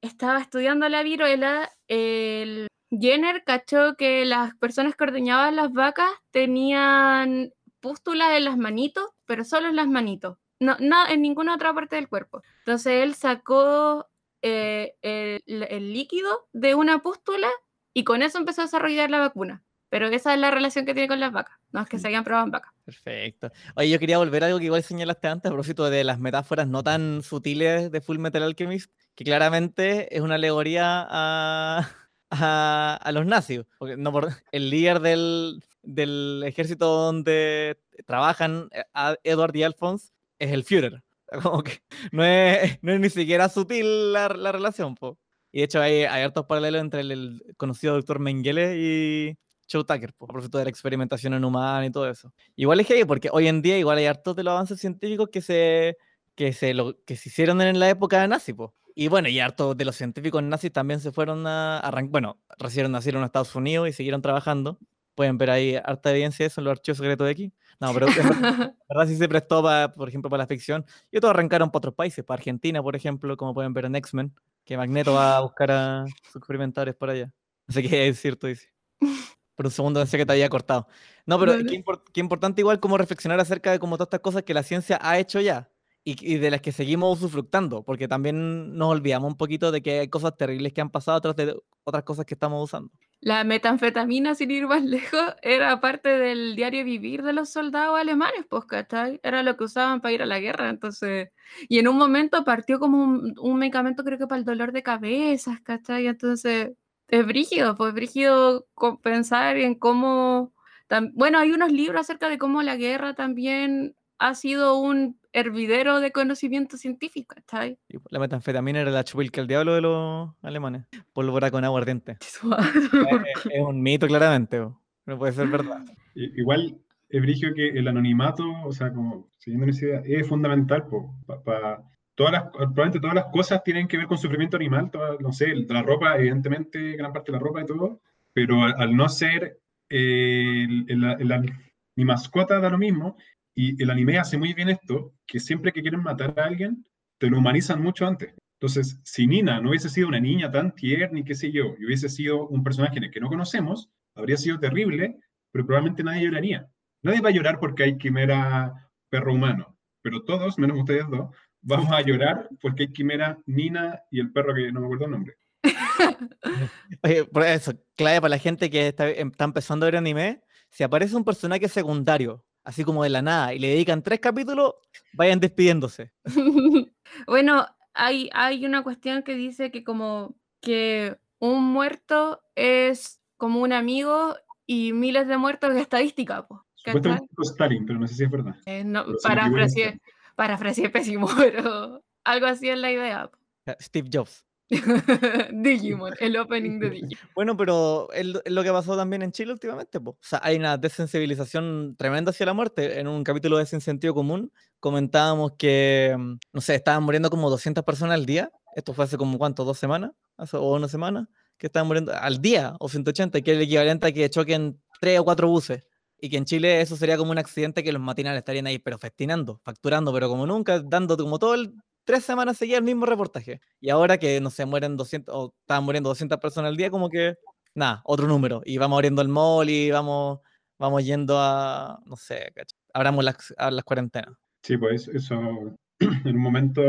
estaba estudiando la viruela, el Jenner cachó que las personas que ordeñaban las vacas tenían pústulas en las manitos, pero solo en las manitos, no, no en ninguna otra parte del cuerpo. Entonces él sacó eh, el, el, líquido de una pústula y con eso empezó a desarrollar la vacuna. Pero esa es la relación que tiene con las vacas, no es que se hayan probado en vacas. Perfecto. Oye, yo quería volver a algo que igual señalaste antes, a propósito de las metáforas no tan sutiles de Full Metal Alchemist, que claramente es una alegoría a, a, a los nazis. Porque no por, el líder del, del, ejército donde trabajan eh, Edward y Alphonse es el Führer. Como que no es, no es ni siquiera sutil la, la relación. Po. Y de hecho hay, hay hartos paralelos entre el, el conocido doctor Mengele y Joe Tucker, por propósito de la experimentación en humana y todo eso. Igual es que porque hoy en día igual hay hartos de los avances científicos que se, que se, lo, que se hicieron en la época nazi, po. Y bueno, y hartos de los científicos nazis también se fueron a arrancar, bueno, recién nacieron en Estados Unidos y siguieron trabajando. Pueden ver ahí harta evidencia de eso en los archivos secretos de aquí. No, pero la verdad sí se prestó, para, por ejemplo, para la ficción. Y otros arrancaron para otros países, para Argentina, por ejemplo, como pueden ver en X-Men, que Magneto va a buscar a sus experimentadores por allá. Así que es cierto, dice. Por un segundo pensé que te había cortado. No, pero vale. qué, import qué, importante igual como reflexionar acerca de como todas estas cosas que la ciencia ha hecho ya y, y, de las que seguimos usufructando, porque también nos olvidamos un poquito de que hay cosas terribles que han pasado tras de otras cosas que estamos usando. la metanfetamina, sin ir más lejos, era parte del diario vivir de los soldados alemanes, pues, ¿cachai? Era lo que usaban para ir a la guerra, entonces... Y en un momento partió como un, un medicamento, creo que para el dolor de cabezas, ¿cachai? Entonces, es brígido, pues brígido pensar en cómo... Bueno, hay unos libros acerca de cómo la guerra también ha sido un hervidero de conocimiento científico. Y La metanfetamina era la chupilca el diablo de los alemanes. Pólvora con agua ardiente. Es, es un mito, claramente. No puede ser verdad. I- Igual es brigio que el anonimato, o sea, como siguiendo esa idea, es fundamental. po, pa- todas las, probablemente todas las cosas tienen que ver con sufrimiento animal, todas- no sé, la ropa, evidentemente, gran parte de la ropa y todo, pero al, al no ser eh, el- el- el- mi mascota da lo mismo, y el anime hace muy bien esto, que siempre que quieren matar a alguien, te lo humanizan mucho antes. Entonces, si Nina no hubiese sido una niña tan tierna y qué sé yo, y hubiese sido un personaje que no conocemos, habría sido terrible, pero probablemente nadie lloraría. Nadie va a llorar porque hay quimera perro humano, pero todos, menos ustedes dos, vamos a llorar porque hay quimera Nina y el perro que no me acuerdo el nombre. Oye, por eso, clave para la gente que em- está empezando a ver anime, si aparece un personaje secundario, así como de la nada, y le dedican tres capítulos, vayan despidiéndose. Bueno, hay, hay una cuestión que dice que como que un muerto es como un amigo y miles de muertos es estadística, pues. Dijo Stalin, pero no sé si es verdad. Eh, no, parafraseé, parafraseé pésimo, pero algo así es la idea. po. Steve Jobs. Digimon, el opening de Digimon. Bueno, pero es lo- que pasó también en Chile últimamente. po. O sea, hay una desensibilización tremenda hacia la muerte. En un capítulo de Sin Sentido Común comentábamos que, mm, no sé, estaban muriendo como 200 personas al día. Esto fue hace como, ¿cuánto? ¿Dos semanas? ¿O una semana? Que estaban muriendo al día, o 180, que es el equivalente a que choquen tres o cuatro buses. Y que en Chile eso sería como un accidente que los matinales estarían ahí, pero festinando, facturando, pero como nunca, dando como todo el, tres semanas seguidas el mismo reportaje. Y ahora que, no sé, mueren 200, o estaban muriendo 200 personas al día, como que, nada, otro número. Y vamos abriendo el mall y vamos, vamos yendo a, no sé, abramos las, a las cuarentenas. Sí, pues eso, en un momento,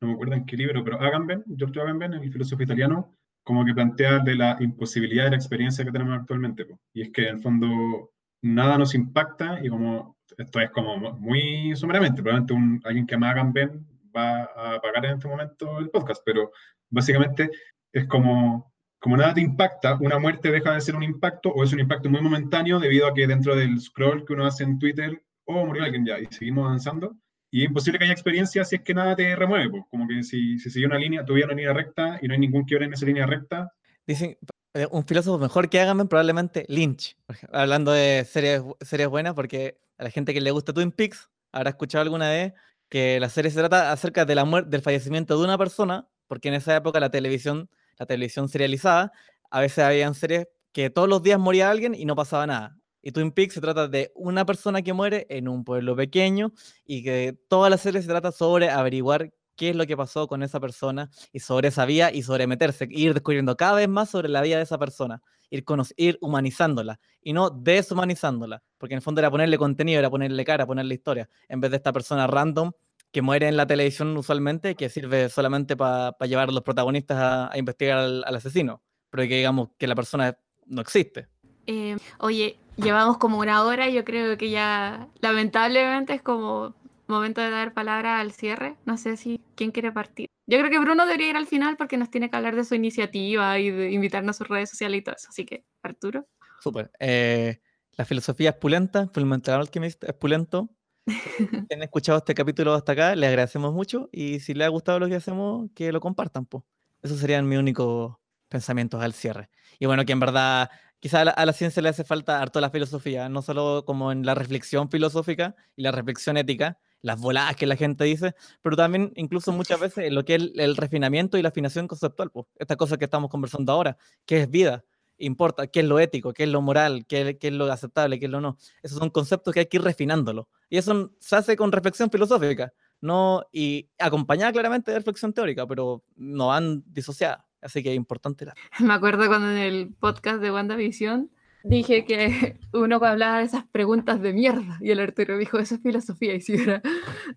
no me acuerdo en qué libro, pero Agamben, Giorgio Agamben, el filósofo italiano, como que plantea de la imposibilidad de la experiencia que tenemos actualmente. po. Y es que en el fondo nada nos impacta y como esto es como muy sumeramente, probablemente un, alguien que ama Agamben va a pagar en este momento el podcast, pero básicamente es como, como nada te impacta, una muerte deja de ser un impacto o es un impacto muy momentáneo debido a que dentro del scroll que uno hace en Twitter, oh, murió alguien ya, y seguimos avanzando. Y es imposible que haya experiencia si es que nada te remueve, pues. como que si, si sigue una línea, tuviera una línea recta y no hay ningún quiebre en esa línea recta, Dicen, eh, un filósofo mejor que Agamben, probablemente Lynch. Hablando de series, series buenas, porque a la gente que le gusta Twin Peaks habrá escuchado alguna vez que la serie se trata acerca de la del fallecimiento de una persona, porque en esa época la televisión, la televisión serializada, a veces habían series que todos los días moría alguien y no pasaba nada. Y Twin Peaks se trata de una persona que muere en un pueblo pequeño y que toda la serie se trata sobre averiguar qué es lo que pasó con esa persona y sobre esa vía y sobre meterse, ir descubriendo cada vez más sobre la vida de esa persona, ir, ir humanizándola y no deshumanizándola, porque en el fondo era ponerle contenido, era ponerle cara, ponerle historia, en vez de esta persona random que muere en la televisión usualmente, que sirve solamente para llevar a los protagonistas a, a investigar al, al asesino, pero que digamos que la persona no existe. Eh, oye, llevamos como una hora, yo creo que ya lamentablemente es como momento de dar palabra al cierre. No sé si quién quiere partir. Yo creo que Bruno debería ir al final porque nos tiene que hablar de su iniciativa y de invitarnos a sus redes sociales y todo eso. Así que, Arturo. Súper. Eh, la filosofía es pulenta, Fullmetal Alchemist es pulento. Si han escuchado este capítulo hasta acá, les agradecemos mucho y si les ha gustado lo que hacemos, que lo compartan. Po. Esos serían mis únicos pensamientos al cierre. Y bueno, que en verdad quizá a la, a la ciencia le hace falta harto la filosofía, no solo como en la reflexión filosófica y la reflexión ética, las voladas que la gente dice, pero también incluso muchas veces lo que es el, el refinamiento y la afinación conceptual. Po. Esta cosa que estamos conversando ahora, que es vida, importa qué es lo ético, qué es lo moral, qué, qué es lo aceptable, qué es lo no. Esos son conceptos que hay que ir refinándolo. Y eso se hace con reflexión filosófica, no y acompañada claramente de reflexión teórica, pero no van disociadas. Así que es importante. La... Me acuerdo cuando en el podcast de WandaVision dije que uno hablaba de esas preguntas de mierda y el Arturo dijo, eso es filosofía y si era...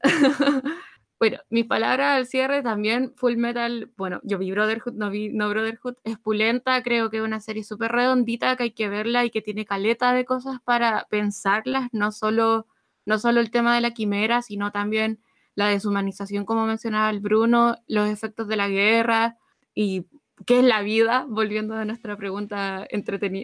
Bueno, mis palabras al cierre también, Full Metal, bueno, yo vi Brotherhood, no vi no Brotherhood, es pulenta, creo que es una serie súper redondita, que hay que verla y que tiene caleta de cosas para pensarlas, no solo, no solo el tema de la quimera, sino también la deshumanización, como mencionaba el Bruno, los efectos de la guerra y qué es la vida, volviendo a nuestra pregunta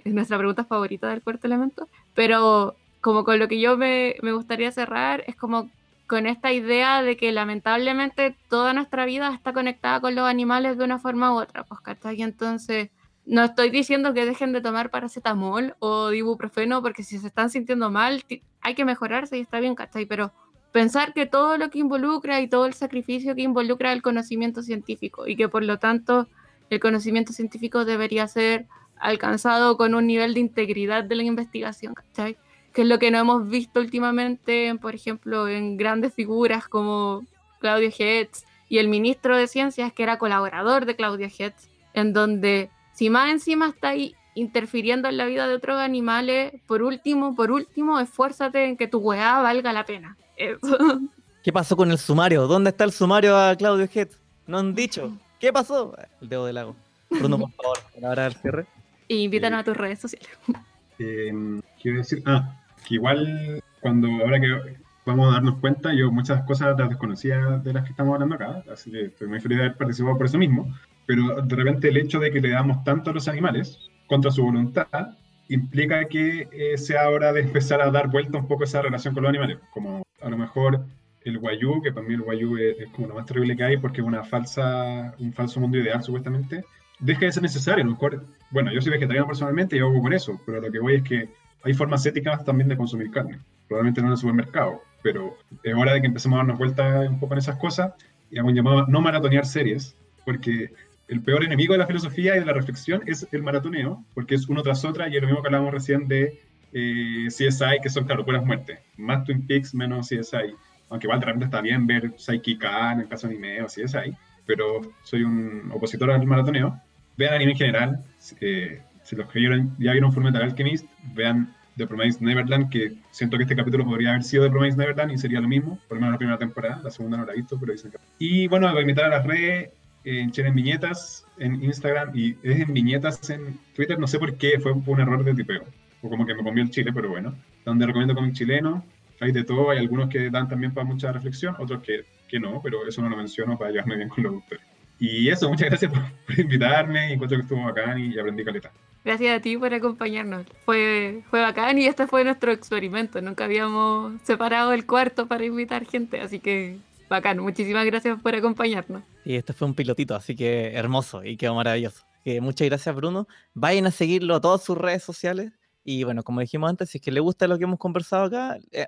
nuestra pregunta favorita del cuarto elemento. Pero como con lo que yo me, me gustaría cerrar, es como con esta idea de que lamentablemente toda nuestra vida está conectada con los animales de una forma u otra, pues, ¿cachai? Entonces, no estoy diciendo que dejen de tomar paracetamol o ibuprofeno, porque si se están sintiendo mal, hay que mejorarse y está bien, ¿cachai? Pero pensar que todo lo que involucra y todo el sacrificio que involucra el conocimiento científico y que por lo tanto el conocimiento científico debería ser alcanzado con un nivel de integridad de la investigación, ¿cachai? que es lo que no hemos visto últimamente, por ejemplo, en grandes figuras como Claudio Hetz y el ministro de Ciencias, que era colaborador de Claudio Hetz, en donde si más encima está ahí interfiriendo en la vida de otros animales, por último, por último, esfuérzate en que tu weá valga la pena. ¿Qué pasó con el sumario? ¿Dónde está el sumario a Claudio Hetz? No han dicho. ¿Qué pasó? El dedo del lago. Bruno, por favor, ahora al cierre. Y invítanos a tus redes sociales. Eh, quiero decir, ah, que igual cuando ahora que vamos a darnos cuenta, yo muchas cosas las desconocía de las que estamos hablando acá, así que estoy muy feliz de haber participado por eso mismo, pero de repente el hecho de que le damos tanto a los animales contra su voluntad implica que eh, sea hora de empezar a dar vuelta un poco esa relación con los animales, como a lo mejor el guayú, que para mí el guayú es, es, como lo más terrible que hay porque es una falsa, un falso mundo ideal supuestamente, deja de ser necesario. A lo mejor, bueno, yo soy vegetariano personalmente y hago con eso, pero lo que voy es que hay formas éticas también de consumir carne, probablemente no en el supermercado, pero es hora de que empecemos a darnos vuelta un poco en esas cosas y hago un llamado no maratonear series, porque el peor enemigo de la filosofía y de la reflexión es el maratoneo, porque es uno tras otra y es lo mismo que hablábamos recién de eh, CSI, que son, claro, puras muertes. Más Twin Peaks, menos CSI. Aunque igual de repente está bien ver Psyche en el caso anime o CSI, pero soy un opositor al maratoneo. Vean anime en general, eh, si los que ya vieron Fullmetal Alchemist, vean The Promised Neverland, que siento que este capítulo podría haber sido The Promised Neverland y sería lo mismo, por lo menos la primera temporada, la segunda no la he visto, pero dicen que... Y bueno, voy a invitar a las redes, en en Viñetas, en Instagram, y es en Viñetas en Twitter, no sé por qué, fue un error de tipeo, o como que me comió el chile, pero bueno, donde recomiendo cómic chileno, hay de todo, hay algunos que dan también para mucha reflexión, otros que, que no, pero eso no lo menciono para llevarme bien con los autores. Y eso, muchas gracias por, por invitarme, encuentro que estuvo bacán y aprendí caleta. Gracias a ti por acompañarnos. Fue, fue bacán y este fue nuestro experimento. Nunca habíamos separado el cuarto para invitar gente, así que bacán. Muchísimas gracias por acompañarnos. Y este fue un pilotito, así que hermoso y quedó maravilloso. Que muchas gracias, Bruno. Vayan a seguirlo a todas sus redes sociales. Y bueno, como dijimos antes, si es que le gusta lo que hemos conversado acá, eh,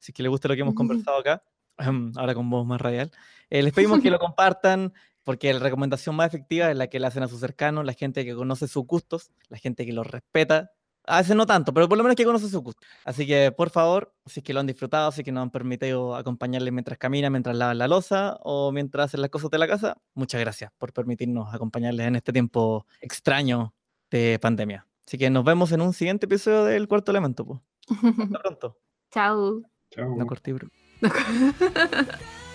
si es que le gusta lo que hemos conversado acá, ahora con voz más radial, eh, les pedimos que lo compartan, porque la recomendación más efectiva es la que le hacen a sus cercanos, la gente que conoce sus gustos, la gente que los respeta. A veces no tanto, pero por lo menos que conoce sus gustos. Así que, por favor, si es que lo han disfrutado, si es que nos han permitido acompañarles mientras caminan, mientras lavan la losa o mientras hacen las cosas de la casa, muchas gracias por permitirnos acompañarles en este tiempo extraño de pandemia. Así que nos vemos en un siguiente episodio del Cuarto Elemento. Hasta pronto. Chao. Chao. No corté, bro.